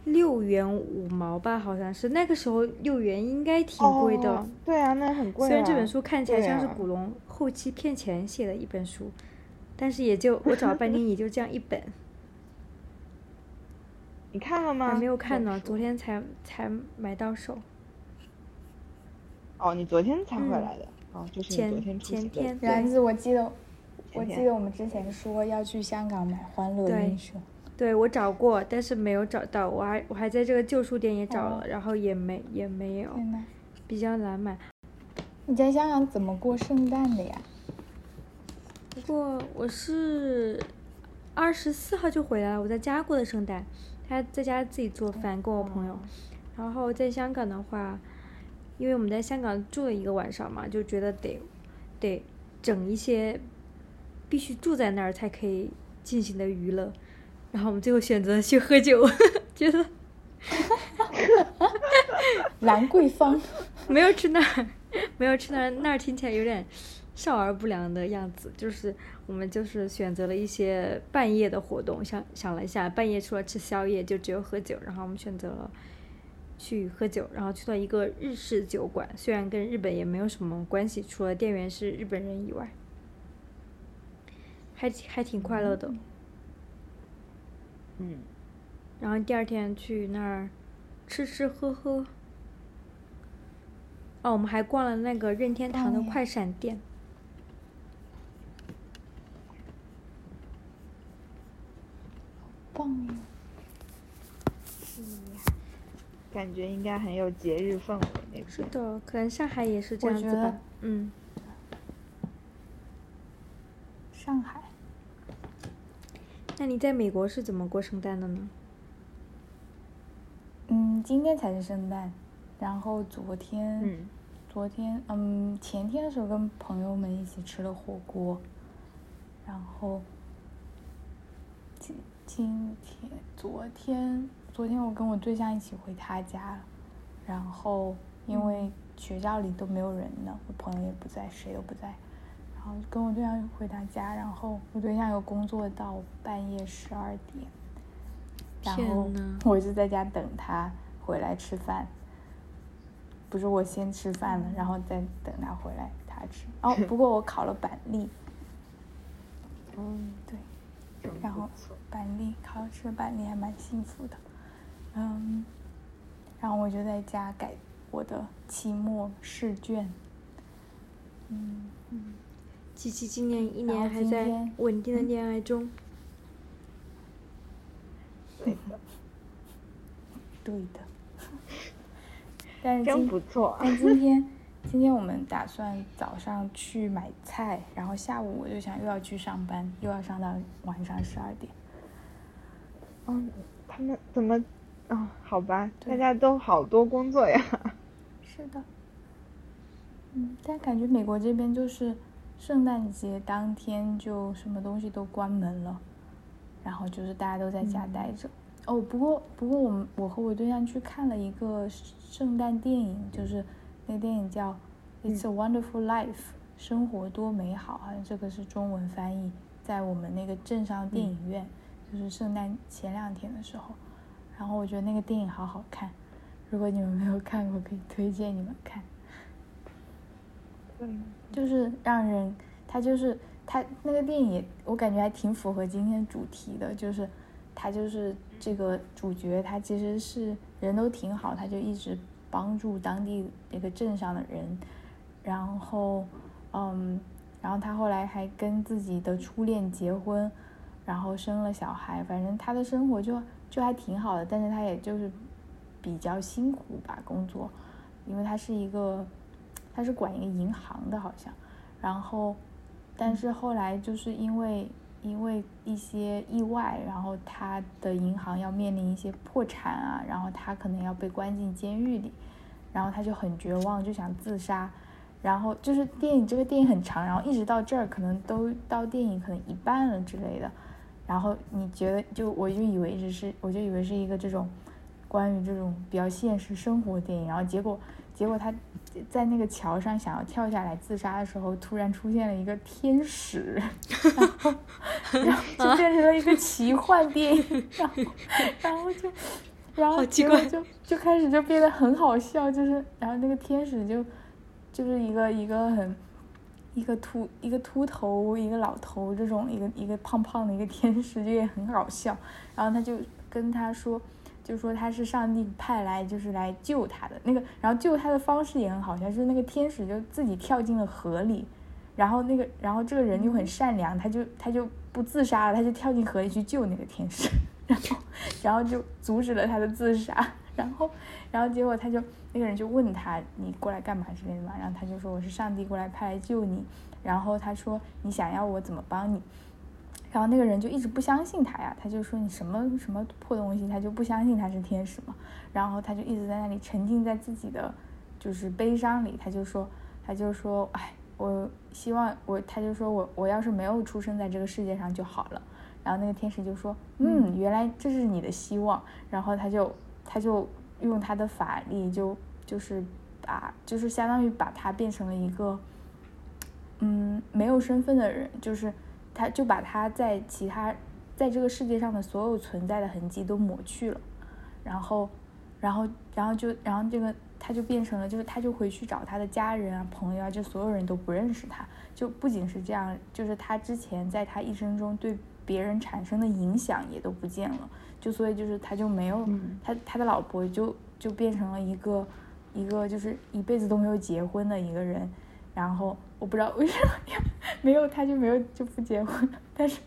六元五毛吧，好像是那个时候六元应该挺贵的。对啊，那很贵。虽然这本书看起来像是古龙后期骗钱写的一本书，但是也就我找了半天，也就这样一本。你看了吗？还没有看呢，昨天才才买到手。哦，你昨天才回来的，哦，就是昨天前天。然子，我记得，我记得我们之前说要去香港买《欢乐英雄》。对，我找过，但是没有找到。我还我还在这个旧书店也找了，然后也没也没有，比较难买。你在香港怎么过圣诞的呀？不过我是二十四号就回来了，我在家过的圣诞。他在家自己做饭，跟我朋友。然后在香港的话，因为我们在香港住了一个晚上嘛，就觉得得得整一些必须住在那儿才可以进行的娱乐。然后我们最后选择去喝酒，觉得兰桂坊没有去那儿，没有去那儿，那儿听起来有点。少儿不良的样子，就是我们就是选择了一些半夜的活动，想想了一下，半夜除了吃宵夜就只有喝酒，然后我们选择了去喝酒，然后去到一个日式酒馆，虽然跟日本也没有什么关系，除了店员是日本人以外，还还挺快乐的。嗯，然后第二天去那儿吃吃喝喝，哦，我们还逛了那个任天堂的快闪店。棒呀！是呀，感觉应该很有节日氛围那边。是的，可能上海也是这样子吧。嗯。上海。那你在美国是怎么过圣诞的呢？嗯，今天才是圣诞，然后昨天，昨天，嗯，前天的时候跟朋友们一起吃了火锅，然后。今今天、昨天、昨天我跟我对象一起回他家了，然后因为学校里都没有人呢，我朋友也不在，谁都不在，然后跟我对象回他家，然后我对象又工作到半夜十二点，然后我就在家等他回来吃饭，不是我先吃饭了，然后再等他回来他吃。哦，不过我烤了板栗。嗯，对。然后板栗烤吃板栗还蛮幸福的，嗯，然后我就在家改我的期末试卷，嗯嗯，琪琪今年一年还在稳定的恋爱中，对的，对的，但是真不错，但今天。今天我们打算早上去买菜，然后下午我就想又要去上班，又要上到晚上十二点。嗯，他们怎么？哦，好吧，大家都好多工作呀。是的。嗯，但感觉美国这边就是圣诞节当天就什么东西都关门了，然后就是大家都在家待着。哦，不过不过我们我和我对象去看了一个圣诞电影，就是。那电影叫《It's a Wonderful Life》，生活多美好，好像这个是中文翻译，在我们那个镇上电影院，就是圣诞前两天的时候，然后我觉得那个电影好好看，如果你们没有看过，可以推荐你们看。就是让人，他就是他那个电影，我感觉还挺符合今天主题的，就是他就是这个主角，他其实是人都挺好，他就一直。帮助当地那个镇上的人，然后，嗯，然后他后来还跟自己的初恋结婚，然后生了小孩，反正他的生活就就还挺好的，但是他也就是比较辛苦吧工作，因为他是一个，他是管一个银行的，好像，然后，但是后来就是因为。因为一些意外，然后他的银行要面临一些破产啊，然后他可能要被关进监狱里，然后他就很绝望，就想自杀。然后就是电影，这个电影很长，然后一直到这儿可能都到电影可能一半了之类的。然后你觉得，就我就以为只是，我就以为是一个这种关于这种比较现实生活电影，然后结果结果他。在那个桥上想要跳下来自杀的时候，突然出现了一个天使，然后然后就变成了一个奇幻电影，然后然后就然后结果就就开始就变得很好笑，就是然后那个天使就就是一个一个很一个秃一个秃头一个老头这种一个一个胖胖的一个天使就也很搞笑，然后他就跟他说，就说他是上帝派来就是来救他的那个，然后救他的方式也很好笑，就是那个天使就自己跳进了河里，然后那个然后这个人就很善良，他就他就不自杀了，他就跳进河里去救那个天使，然 后然后就阻止了他的自杀，然后然后结果他就。那个人就问他：“你过来干嘛之类的嘛？”然后他就说：“我是上帝过来派来救你。”然后他说：“你想要我怎么帮你？”然后那个人就一直不相信他呀，他就说：“你什么什么破东西？”他就不相信他是天使嘛。然后他就一直在那里沉浸在自己的就是悲伤里。他就说：“他就说，哎，我希望我，他就说我我要是没有出生在这个世界上就好了。”然后那个天使就说：“嗯，原来这是你的希望。”然后他就他就。用他的法力，就就是把，就是相当于把他变成了一个，嗯，没有身份的人，就是他就把他在其他在这个世界上的所有存在的痕迹都抹去了，然后，然后，然后就，然后这个他就变成了，就是他就回去找他的家人啊、朋友啊，就所有人都不认识他，就不仅是这样，就是他之前在他一生中对别人产生的影响也都不见了。就所以就是他就没有他他的老婆就就变成了一个一个就是一辈子都没有结婚的一个人，然后我不知道为什么呀，没有他就没有就不结婚，但是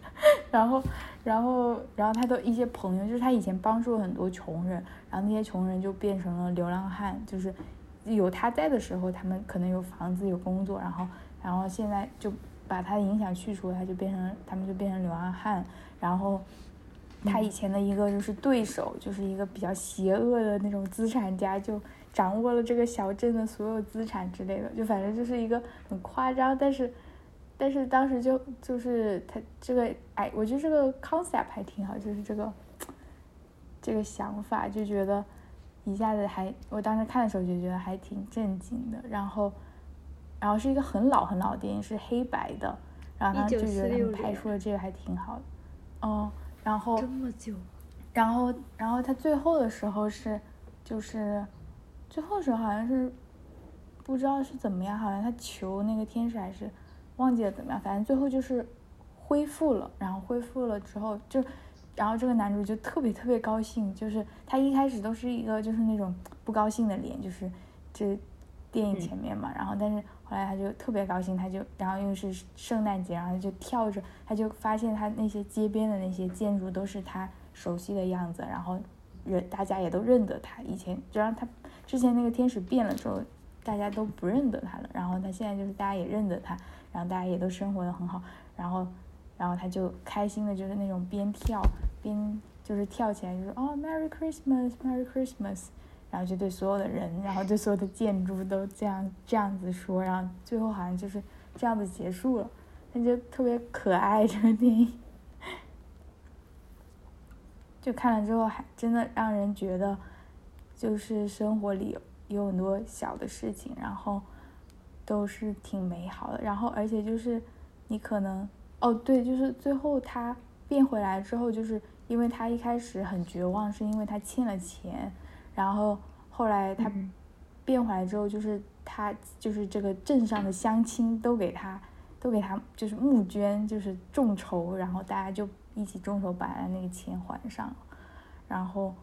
然后然后然后他的一些朋友就是他以前帮助了很多穷人，然后那些穷人就变成了流浪汉，就是有他在的时候他们可能有房子有工作，然后然后现在就把他的影响去除，他就变成他们就变成流浪汉，然后。他以前的一个就是对手，就是一个比较邪恶的那种资产家，就掌握了这个小镇的所有资产之类的，就反正就是一个很夸张，但是，但是当时就就是他这个哎，我觉得这个 concept 还挺好，就是这个这个想法，就觉得一下子还，我当时看的时候就觉得还挺震惊的，然后，然后是一个很老很老的电影，是黑白的，然后他就觉得他们拍出了这个还挺好的，哦。然后，这么久，然后，然后他最后的时候是，就是，最后时候好像是，不知道是怎么样，好像他求那个天使还是忘记了怎么样，反正最后就是恢复了，然后恢复了之后就，然后这个男主就特别特别高兴，就是他一开始都是一个就是那种不高兴的脸，就是这电影前面嘛，然后但是。后来他就特别高兴，他就然后又是圣诞节，然后就跳着，他就发现他那些街边的那些建筑都是他熟悉的样子，然后人大家也都认得他。以前就让他之前那个天使变了之后，大家都不认得他了，然后他现在就是大家也认得他，然后大家也都生活的很好，然后然后他就开心的就是那种边跳边就是跳起来，就说哦，Merry Christmas，Merry Christmas。然后就对所有的人，然后对所有的建筑都这样这样子说，然后最后好像就是这样子结束了，那就特别可爱这个电影，就看了之后还真的让人觉得，就是生活里有有很多小的事情，然后都是挺美好的，然后而且就是你可能哦对，就是最后他变回来之后，就是因为他一开始很绝望，是因为他欠了钱。然后后来他变回来之后，就是他就是这个镇上的乡亲都给他都给他就是募捐，就是众筹，然后大家就一起众筹把他那个钱还上。然后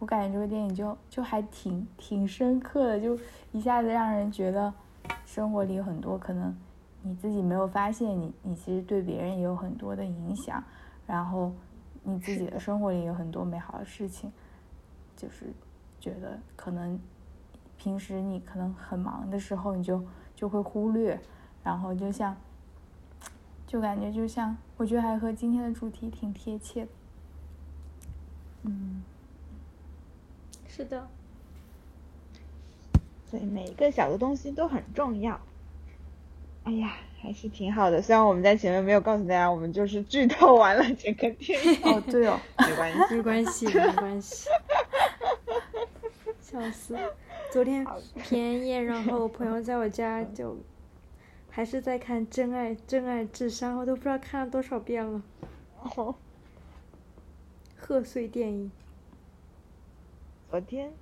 我感觉这个电影就就还挺挺深刻的，就一下子让人觉得生活里有很多可能你自己没有发现，你你其实对别人也有很多的影响，然后你自己的生活里有很多美好的事情。就是觉得可能平时你可能很忙的时候，你就就会忽略，然后就像就感觉就像，我觉得还和今天的主题挺贴切的。嗯，是的，所以每一个小的东西都很重要。哎呀，还是挺好的。虽然我们在前面没有告诉大家，我们就是剧透完了整个电影。哦，对哦，没关系，没关系，没关系。笑死！昨天平安夜，然后我 朋友在我家就还是在看《真爱真爱至上》，我都不知道看了多少遍了。哦。贺岁电影。昨天，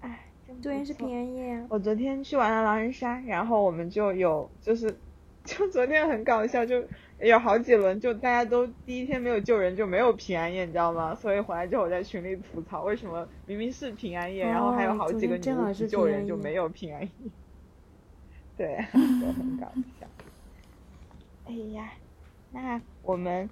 哎，昨天是平安夜啊。我昨天去玩了狼人杀，然后我们就有就是就昨天很搞笑，就有好几轮，就大家都第一天没有救人，就没有平安夜，你知道吗？所以回来之后我在群里吐槽，为什么明明是平安夜，然后还有好几个女巫救人就没有平安夜？对，就很搞笑。哎呀，那我们。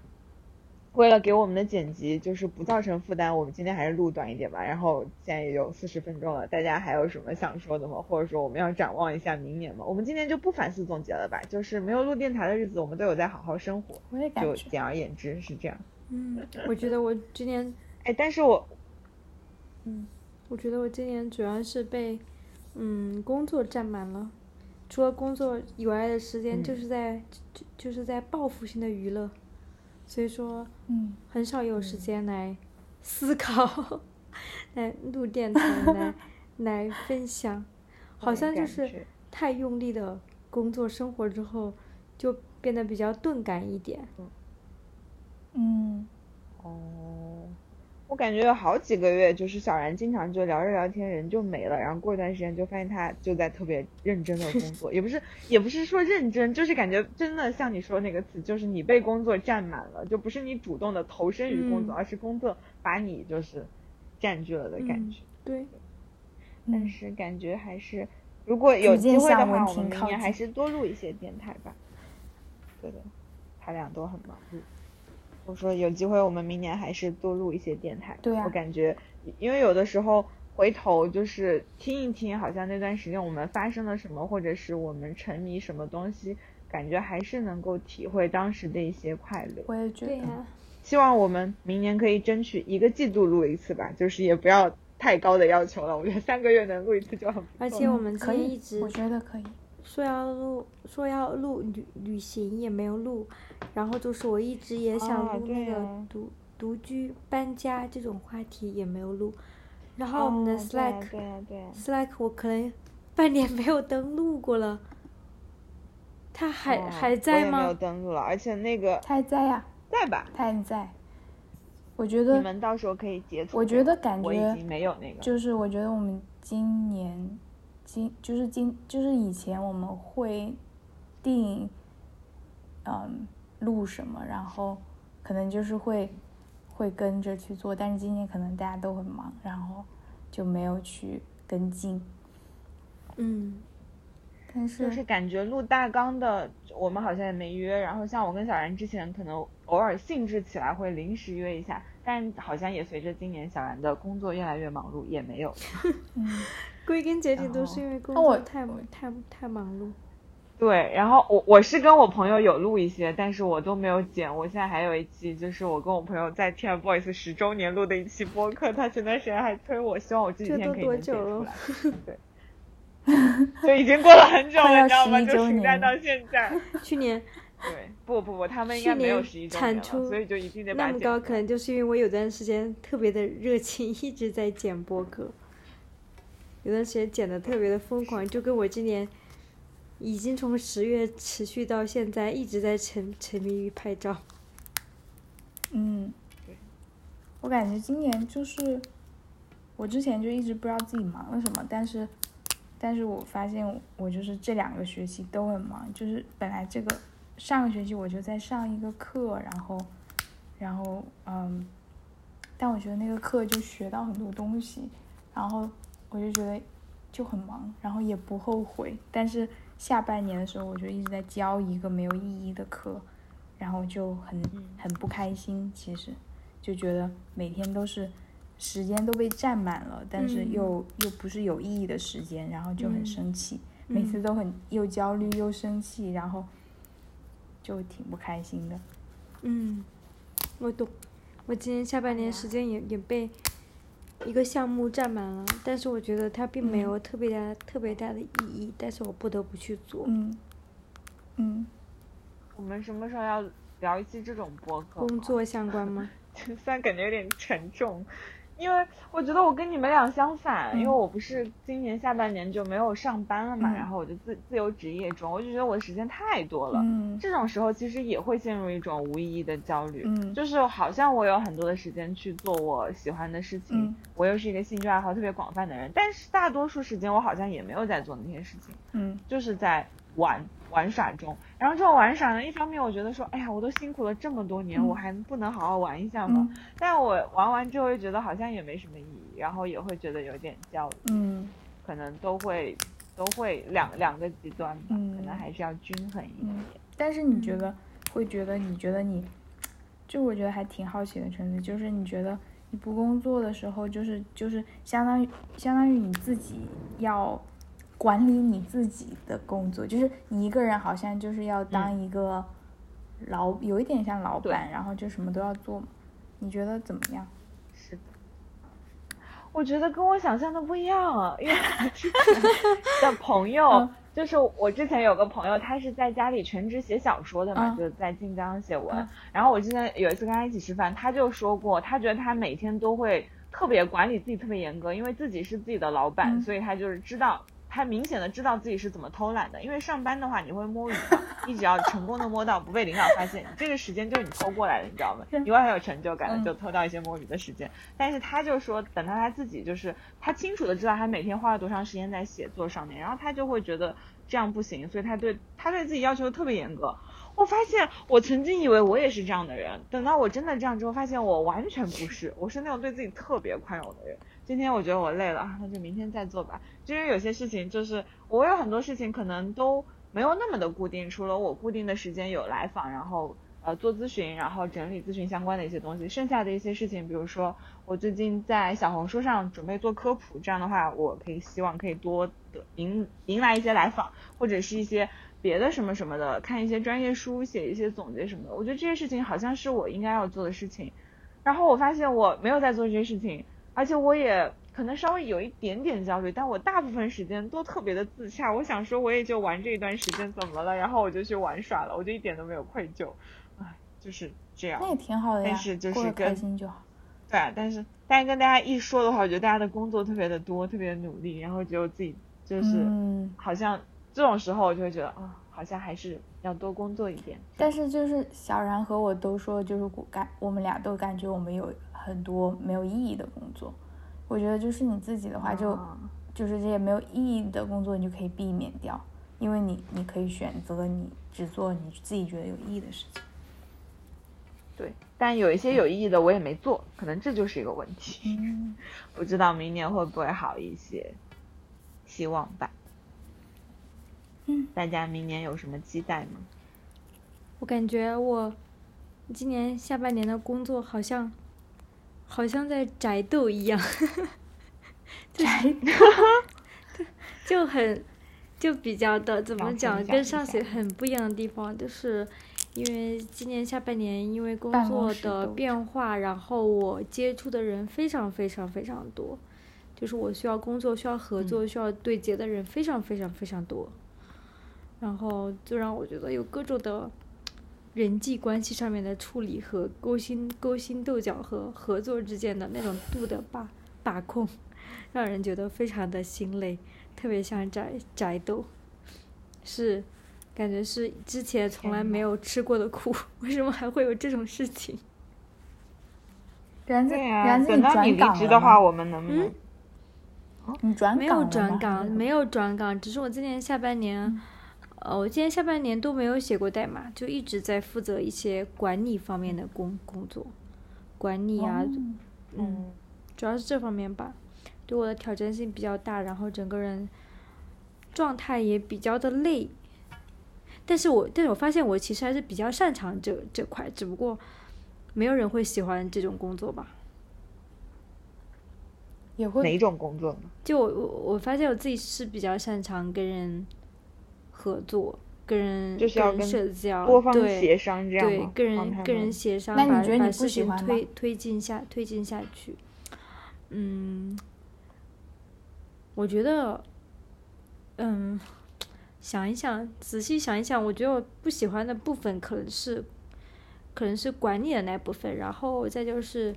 为了给我们的剪辑就是不造成负担，我们今天还是录短一点吧。然后现在也有四十分钟了，大家还有什么想说的吗？或者说我们要展望一下明年吗？我们今天就不反思总结了吧。就是没有录电台的日子，我们都有在好好生活。我也感觉。就简而言之是这样。嗯，我觉得我今年，哎，但是我，嗯，我觉得我今年主要是被，嗯，工作占满了。除了工作以外的时间，就是在就就是在报复性的娱乐。所以说，嗯，很少有时间来思考，来录电台，来 来分享，好像就是太用力的工作生活之后，就变得比较钝感一点。嗯，哦。我感觉有好几个月，就是小然经常就聊着聊天，人就没了，然后过一段时间就发现他就在特别认真的工作，也不是也不是说认真，就是感觉真的像你说那个词，就是你被工作占满了，就不是你主动的投身于工作，而是工作把你就是占据了的感觉。对。但是感觉还是，如果有机会的话，我们明年还是多录一些电台吧。对的，他俩都很忙碌。我说有机会，我们明年还是多录一些电台。对我感觉，因为有的时候回头就是听一听，好像那段时间我们发生了什么，或者是我们沉迷什么东西，感觉还是能够体会当时的一些快乐。我也觉得。希望我们明年可以争取一个季度录一次吧，就是也不要太高的要求了。我觉得三个月能录一次就很不错。而且我们可以一直，我觉得可以。说要录，说要录旅旅行也没有录。然后就是我一直也想录那个独独居搬家这种话题也没有录，然后我们的 Slack，Slack 我可能半年没有登录过了，他还还在吗？没有登录了，而且那个他还在呀，在吧？他还在，我觉得你们到时候可以截图。我觉得感觉我已经没有那个，就是我觉得我们今年今就是今就是以前我们会定，嗯。录什么，然后可能就是会会跟着去做，但是今年可能大家都很忙，然后就没有去跟进。嗯，但是就是感觉录大纲的，我们好像也没约。然后像我跟小然之前可能偶尔兴致起来会临时约一下，但好像也随着今年小然的工作越来越忙碌，也没有。嗯，归根结底都是因为工作太太太忙碌。对，然后我我是跟我朋友有录一些，但是我都没有剪。我现在还有一期，就是我跟我朋友在 TFBOYS 十周年录的一期播客，他前段时间还催我，希望我这几天可以能剪出来。对，就已经过了很久了，你知道吗？就停在到现在。去年。对，不不不，他们应该没有十一周年了，所以就一定得把那么高，可能就是因为我有段时间特别的热情，一直在剪播客，有段时间剪的特别的疯狂，就跟我今年。已经从十月持续到现在，一直在沉沉迷于拍照。嗯，对我感觉今年就是，我之前就一直不知道自己忙了什么，但是，但是我发现我就是这两个学期都很忙，就是本来这个上个学期我就在上一个课，然后，然后嗯，但我觉得那个课就学到很多东西，然后我就觉得就很忙，然后也不后悔，但是。下半年的时候，我就一直在教一个没有意义的课，然后就很很不开心。其实就觉得每天都是时间都被占满了，但是又又不是有意义的时间，然后就很生气。每次都很又焦虑又生气，然后就挺不开心的。嗯，我懂。我今年下半年时间也也被。一个项目占满了，但是我觉得它并没有特别大、特别大的意义，但是我不得不去做。嗯，嗯，我们什么时候要聊一期这种播客？工作相关吗？虽然感觉有点沉重。因为我觉得我跟你们俩相反，因为我不是今年下半年就没有上班了嘛，然后我就自自由职业中，我就觉得我的时间太多了，嗯。这种时候其实也会陷入一种无意义的焦虑，嗯。就是好像我有很多的时间去做我喜欢的事情，我又是一个兴趣爱好特别广泛的人，但是大多数时间我好像也没有在做那些事情，嗯，就是在玩玩耍中。然后这种玩耍呢，一方面我觉得说，哎呀，我都辛苦了这么多年，我还不能好好玩一下吗？但我玩完之后又觉得好像也没什么意义，然后也会觉得有点焦虑。嗯，可能都会都会两两个极端吧，可能还是要均衡一点。但是你觉得会觉得你觉得你，就我觉得还挺好奇的，陈子，就是你觉得你不工作的时候，就是就是相当于相当于你自己要。管理你自己的工作，就是你一个人好像就是要当一个老，有一点像老板，然后就什么都要做。你觉得怎么样？是的，我觉得跟我想象的不一样啊，因为之前 的朋友，就是我之前有个朋友，他是在家里全职写小说的嘛，就在晋江写文。然后我之前有一次跟他一起吃饭，他就说过，他觉得他每天都会特别管理自己，特别严格，因为自己是自己的老板，所以他就是知道。他明显的知道自己是怎么偷懒的，因为上班的话你会摸鱼嘛，你只要成功的摸到不被领导发现，这个时间就是你偷过来的，你知道吗？你会很有成就感的，就偷到一些摸鱼的时间。但是他就说，等到他自己就是他清楚的知道他每天花了多长时间在写作上面，然后他就会觉得这样不行，所以他对他对自己要求特别严格。我发现我曾经以为我也是这样的人，等到我真的这样之后，发现我完全不是，我是那种对自己特别宽容的人。今天我觉得我累了，那就明天再做吧。因为有些事情就是我有很多事情可能都没有那么的固定，除了我固定的时间有来访，然后呃做咨询，然后整理咨询相关的一些东西，剩下的一些事情，比如说我最近在小红书上准备做科普，这样的话我可以希望可以多的迎迎来一些来访，或者是一些别的什么什么的，看一些专业书，写一些总结什么的。我觉得这些事情好像是我应该要做的事情，然后我发现我没有在做这些事情。而且我也可能稍微有一点点焦虑，但我大部分时间都特别的自洽。我想说，我也就玩这一段时间，怎么了？然后我就去玩耍了，我就一点都没有愧疚。唉，就是这样。那也挺好的呀，但是就是开心就好。对啊，但是但是跟大家一说的话，我觉得大家的工作特别的多，特别的努力，然后只有自己就是嗯好像这种时候，我就会觉得啊，好像还是要多工作一点。但是就是小然和我都说，就是感我们俩都感觉我们有。很多没有意义的工作，我觉得就是你自己的话，就就是这些没有意义的工作，你就可以避免掉，因为你你可以选择你只做你自己觉得有意义的事情。对，但有一些有意义的我也没做，可能这就是一个问题。不知道明年会不会好一些，希望吧。嗯，大家明年有什么期待吗？我感觉我今年下半年的工作好像。好像在宅斗一样，宅斗，就很，就比较的怎么讲，跟上学很不一样的地方，就是因为今年下半年因为工作的变化，然后我接触的人非常非常非常多，就是我需要工作、需要合作、需要对接的人非常非常非常多，然后就让我觉得有各种的。人际关系上面的处理和勾心勾心斗角和合作之间的那种度的把把控，让人觉得非常的心累，特别像宅宅斗，是感觉是之前从来没有吃过的苦，为什么还会有这种事情？然子，然子，等到你离职的话，我们能不能？你转岗没有转岗，没有转岗，只是我今年下半年。呃，我今年下半年都没有写过代码，就一直在负责一些管理方面的工工作，管理啊，嗯，主要是这方面吧，对我的挑战性比较大，然后整个人状态也比较的累。但是我但是我发现我其实还是比较擅长这这块，只不过没有人会喜欢这种工作吧。也会哪种工作呢？就我我我发现我自己是比较擅长跟人。合作，跟人跟社交，对对，跟人跟人协商，把把事情推推进下推进下去。嗯，我觉得，嗯，想一想，仔细想一想，我觉得我不喜欢的部分可能是，可能是管理的那部分，然后再就是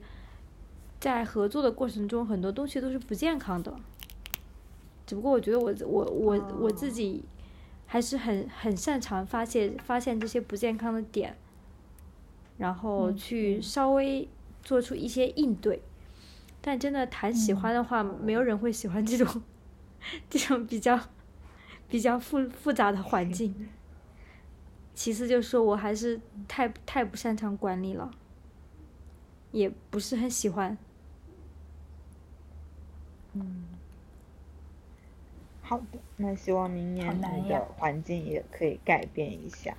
在合作的过程中，很多东西都是不健康的。只不过我觉得我我我我自己。还是很很擅长发现发现这些不健康的点，然后去稍微做出一些应对。但真的谈喜欢的话，没有人会喜欢这种 这种比较比较复复杂的环境。其次就是我还是太太不擅长管理了，也不是很喜欢。嗯，好的，那希望明年你的环境也可以改变一下，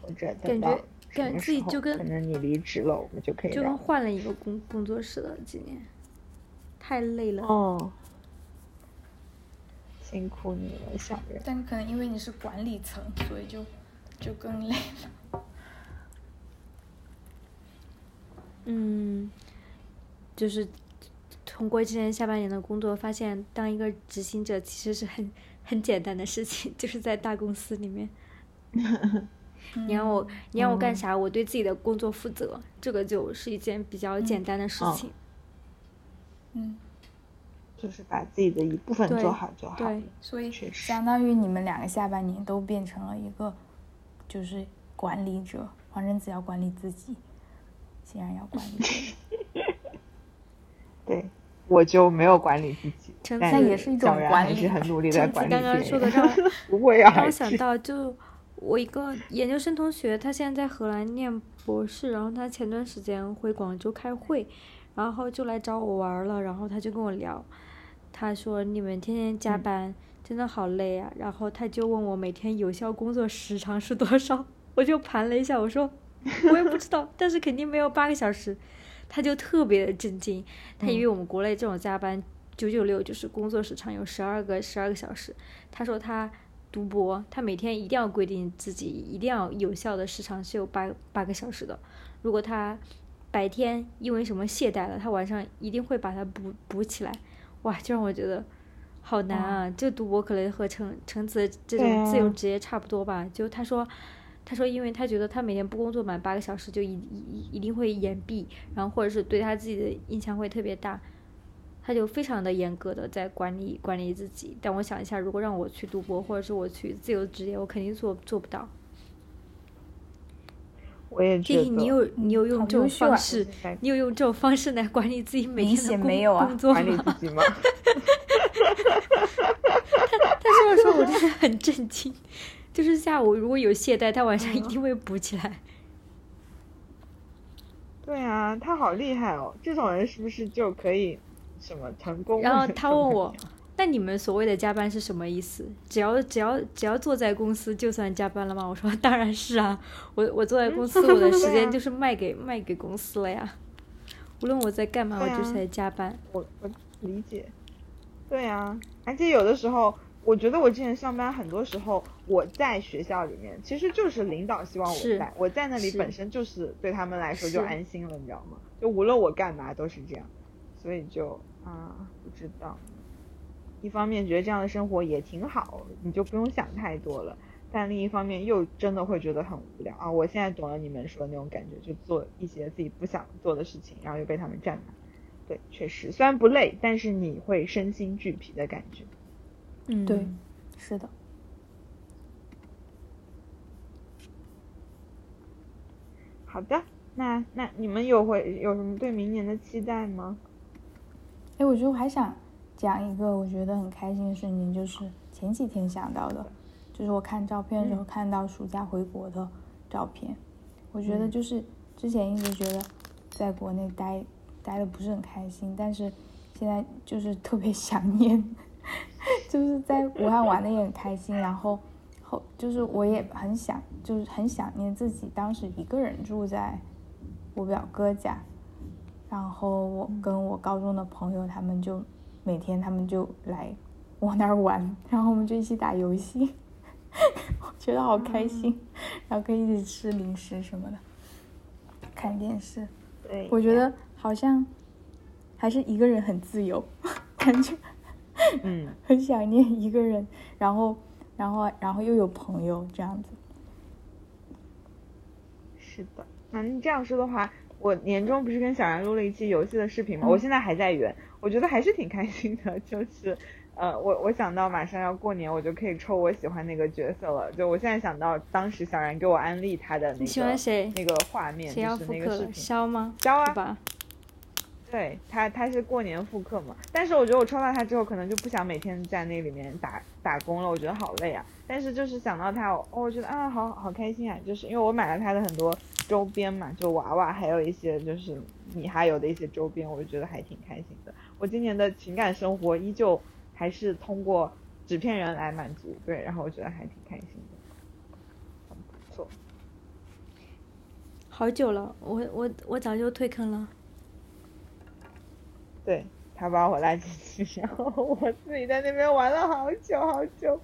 或者等到感觉自己就跟可能你离职了，我们就可以就跟换了一个工工作室了，今年太累了哦，辛苦你了，小月。但可能因为你是管理层，所以就就更累了。嗯，就是。通过今年下半年的工作，发现当一个执行者其实是很很简单的事情，就是在大公司里面。你让我你让我干啥？我对自己的工作负责，这个就是一件比较简单的事情。嗯，就是把自己的一部分做好就好。对，所以相当于你们两个下半年都变成了一个就是管理者，反正只要管理自己，既然要管理。对。我就没有管理自己，但也是一种管理，还是很努力在管理刚刚说 的让不会啊，让我想到就我一个研究生同学，他现在在荷兰念博士，然后他前段时间回广州开会，然后就来找我玩了，然后他就跟我聊，他说你们天天加班真的好累啊，然后他就问我每天有效工作时长是多少，我就盘了一下，我说 我也不知道，但是肯定没有八个小时。他就特别的震惊，他以为我们国内这种加班九九六就是工作时长有十二个十二个小时。他说他读博，他每天一定要规定自己一定要有效的时长是有八八个小时的。如果他白天因为什么懈怠了，他晚上一定会把它补补起来。哇，就让我觉得好难啊！就读博可能和橙橙子这种自由职业差不多吧。就他说。他说，因为他觉得他每天不工作满八个小时，就一一一定会眼闭，然后或者是对他自己的影响会特别大，他就非常的严格的在管理管理自己。但我想一下，如果让我去读博，或者是我去自由职业，我肯定做做不到。我也觉得。你有你有用这种方式，你有用这种方式来管理自己每天的工工作吗？管理自己吗？他他说的时候，我真的很震惊。就是下午如果有懈怠，他晚上一定会补起来。对啊，他好厉害哦！这种人是不是就可以什么成功？然后他问我：“那你们所谓的加班是什么意思？只要只要只要坐在公司就算加班了吗？”我说：“当然是啊，我我坐在公司，我的时间就 是卖给卖给公司了呀。无论我在干嘛，我就是在加班。”我我理解。对啊，而且有的时候。我觉得我之前上班很多时候，我在学校里面其实就是领导希望我在，我在那里本身就是对他们来说就安心了，你知道吗？就无论我干嘛都是这样，所以就啊不知道。一方面觉得这样的生活也挺好，你就不用想太多了，但另一方面又真的会觉得很无聊啊！我现在懂了你们说的那种感觉，就做一些自己不想做的事情，然后又被他们占满。对，确实虽然不累，但是你会身心俱疲的感觉。嗯，对，是的。好的，那那你们有会有什么对明年的期待吗？哎，我觉得我还想讲一个我觉得很开心的瞬间，就是前几天想到的，就是我看照片的时候看到暑假回国的照片。我觉得就是之前一直觉得在国内待待的不是很开心，但是现在就是特别 想念。就是在武汉玩的也很开心，然后后就是我也很想，就是很想念自己当时一个人住在我表哥家，然后我跟我高中的朋友他们就每天他们就来我那儿玩，然后我们就一起打游戏，我 觉得好开心，然后可以一起吃零食什么的，看电视，对，我觉得好像还是一个人很自由，感觉。嗯，很想念一个人，然后，然后，然后又有朋友这样子。是的，那你这样说的话，我年终不是跟小然录了一期游戏的视频吗？我现在还在圆，我觉得还是挺开心的。就是，呃，我我想到马上要过年，我就可以抽我喜欢那个角色了。就我现在想到当时小然给我安利他的那个，你喜欢谁？那个画面就是那个视频，肖吗？肖啊。对他，他是过年复刻嘛，但是我觉得我抽到他之后，可能就不想每天在那里面打打工了，我觉得好累啊。但是就是想到他，哦，我觉得啊，好好开心啊，就是因为我买了他的很多周边嘛，就娃娃，还有一些就是米哈游的一些周边，我就觉得还挺开心的。我今年的情感生活依旧还是通过纸片人来满足，对，然后我觉得还挺开心的，很不错。好久了，我我我早就退坑了。对他把我拉进去，然后我自己在那边玩了好久好久，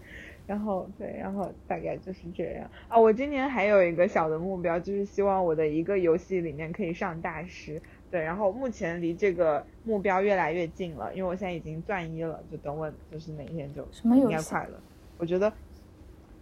然后对，然后大概就是这样啊。我今年还有一个小的目标，就是希望我的一个游戏里面可以上大师。对，然后目前离这个目标越来越近了，因为我现在已经钻一了，就等我就是哪天就应该快了。我觉得。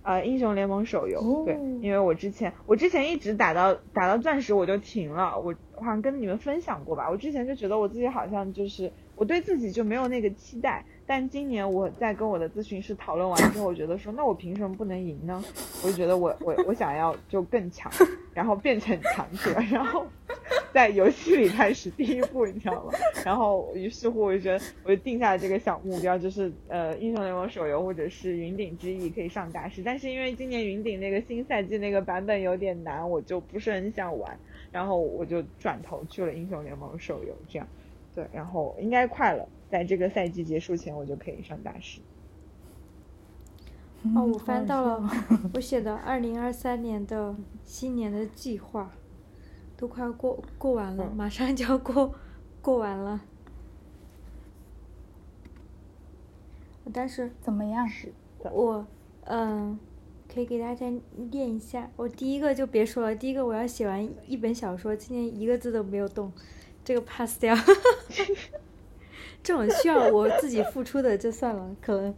呃，英雄联盟手游，对，因为我之前我之前一直打到打到钻石我就停了，我好像跟你们分享过吧，我之前就觉得我自己好像就是我对自己就没有那个期待。但今年我在跟我的咨询师讨论完之后，我觉得说，那我凭什么不能赢呢？我就觉得我我我想要就更强，然后变成强者，然后在游戏里开始第一步，你知道吗？然后于是乎，我就觉得我就定下了这个小目标，就是呃，英雄联盟手游或者是云顶之弈可以上大师。但是因为今年云顶那个新赛季那个版本有点难，我就不是很想玩，然后我就转头去了英雄联盟手游，这样，对，然后应该快了。在这个赛季结束前，我就可以上大师。哦，我翻到了我写的二零二三年的新年的计划，都快要过过完了，马上就要过过完了。但是怎么样？我嗯，可以给大家念一下。我第一个就别说了，第一个我要写完一本小说，今年一个字都没有动，这个 pass 掉。这种需要我自己付出的就算了，可能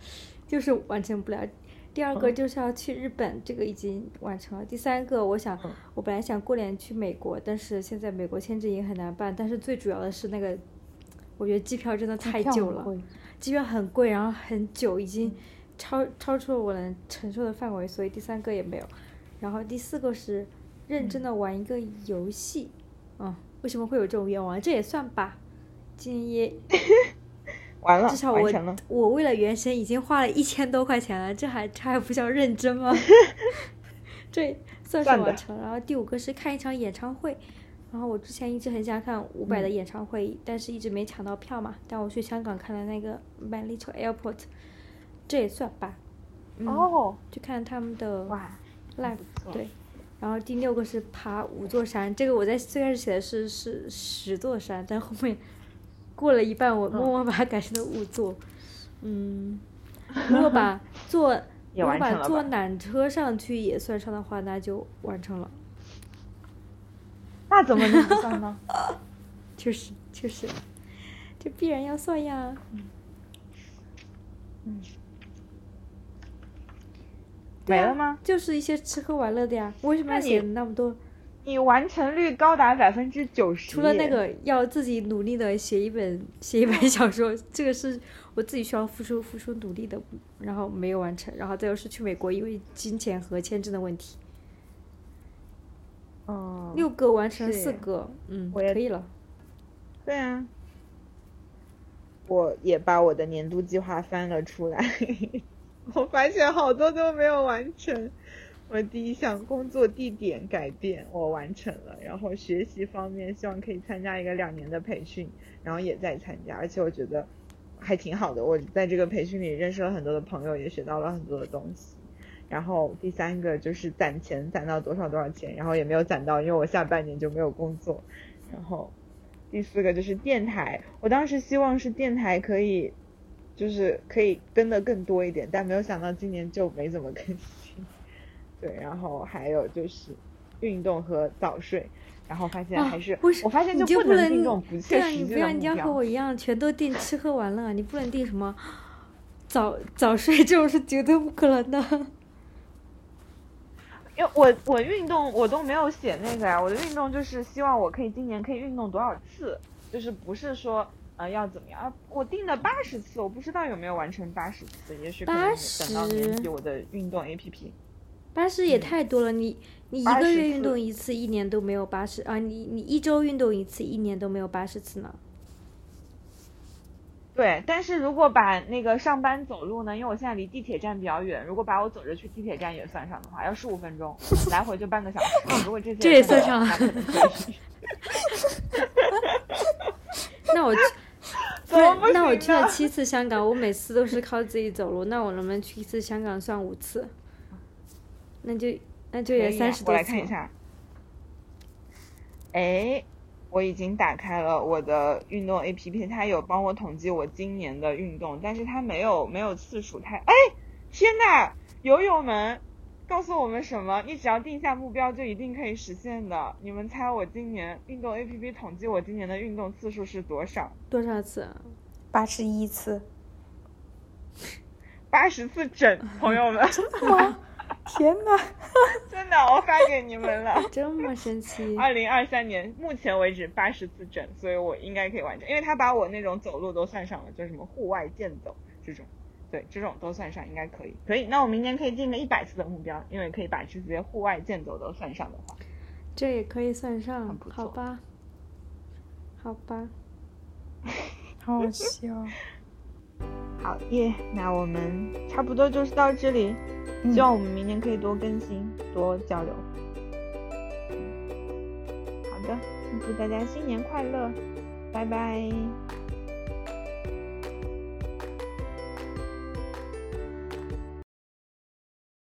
就是完成不了。第二个就是要去日本，这个已经完成了。第三个，我想我本来想过年去美国，但是现在美国签证也很难办。但是最主要的是那个，我觉得机票真的太久了，机票很贵，然后很久，已经超超出了我能承受的范围，所以第三个也没有。然后第四个是认真的玩一个游戏，嗯，为什么会有这种愿望？这也算吧，今年也。完了，至少我我为了原神已经花了一千多块钱了，这还这还不叫认真吗？这算是完成。然后第五个是看一场演唱会，然后我之前一直很想看伍佰的演唱会，但是一直没抢到票嘛。但我去香港看了那个 My Little Airport，这也算吧。哦。就看他们的 live，对。然后第六个是爬五座山，这个我在最开始写的是是十座山，但后面。过了一半，我默默把它改成了五座。嗯，如果把坐如果把坐缆车上去也算上的话，那就完成了。那怎么能不算呢？就是就是，这必然要算呀。嗯。没了吗？就是一些吃喝玩乐的呀。为什么要写那么多？你完成率高达百分之九十。除了那个要自己努力的写一本写一本小说，这个是我自己需要付出付出努力的，然后没有完成，然后再又是去美国，因为金钱和签证的问题。哦。六个完成四个，嗯，我也可以了。对啊。我也把我的年度计划翻了出来，我发现好多都没有完成。我第一项工作地点改变，我完成了。然后学习方面，希望可以参加一个两年的培训，然后也在参加，而且我觉得还挺好的。我在这个培训里认识了很多的朋友，也学到了很多的东西。然后第三个就是攒钱，攒到多少多少钱，然后也没有攒到，因为我下半年就没有工作。然后第四个就是电台，我当时希望是电台可以，就是可以跟的更多一点，但没有想到今年就没怎么更新。对，然后还有就是运动和早睡，然后发现还是，我发现就不能定这种不切实际的目标。你不要，你要和我一样，全都定吃喝玩乐，你不能定什么早早睡，这种是绝对不可能的。因为我我运动我都没有写那个呀，我的运动就是希望我可以今年可以运动多少次，就是不是说呃要怎么样，我定了八十次，我不知道有没有完成八十次，也许可能等到年底我的运动 A P P。八十也太多了，你你一个月运动一次，一年都没有八十啊！你你一周运动一次，一年都没有八十次呢。对，但是如果把那个上班走路呢，因为我现在离地铁站比较远，如果把我走着去地铁站也算上的话，要十五分钟，来回就半个小时。如果这些这也算上，那我那我去了七次香港，我每次都是靠自己走路，那我能不能去一次香港算五次？那就那就也三十多来看一下。哎。我已经打开了我的运动 A P P，它有帮我统计我今年的运动，但是它没有没有次数太。哎，天呐，友友们，告诉我们什么？你只要定下目标，就一定可以实现的。你们猜我今年运动 A P P 统计我今年的运动次数是多少？多少次？八十一次。八十次整，朋友们。真的吗？天哪！真的，我发给你们了，这么神奇。二零二三年目前为止八十次整，所以我应该可以完成，因为他把我那种走路都算上了，就是什么户外健走这种，对，这种都算上，应该可以。可以，那我明年可以定个一百次的目标，因为可以把这些户外健走都算上的话，这也可以算上，好吧？好吧，好笑。好耶，那我们差不多就是到这里。希望我们明年可以多更新，多交流。好的，祝大家新年快乐，拜拜。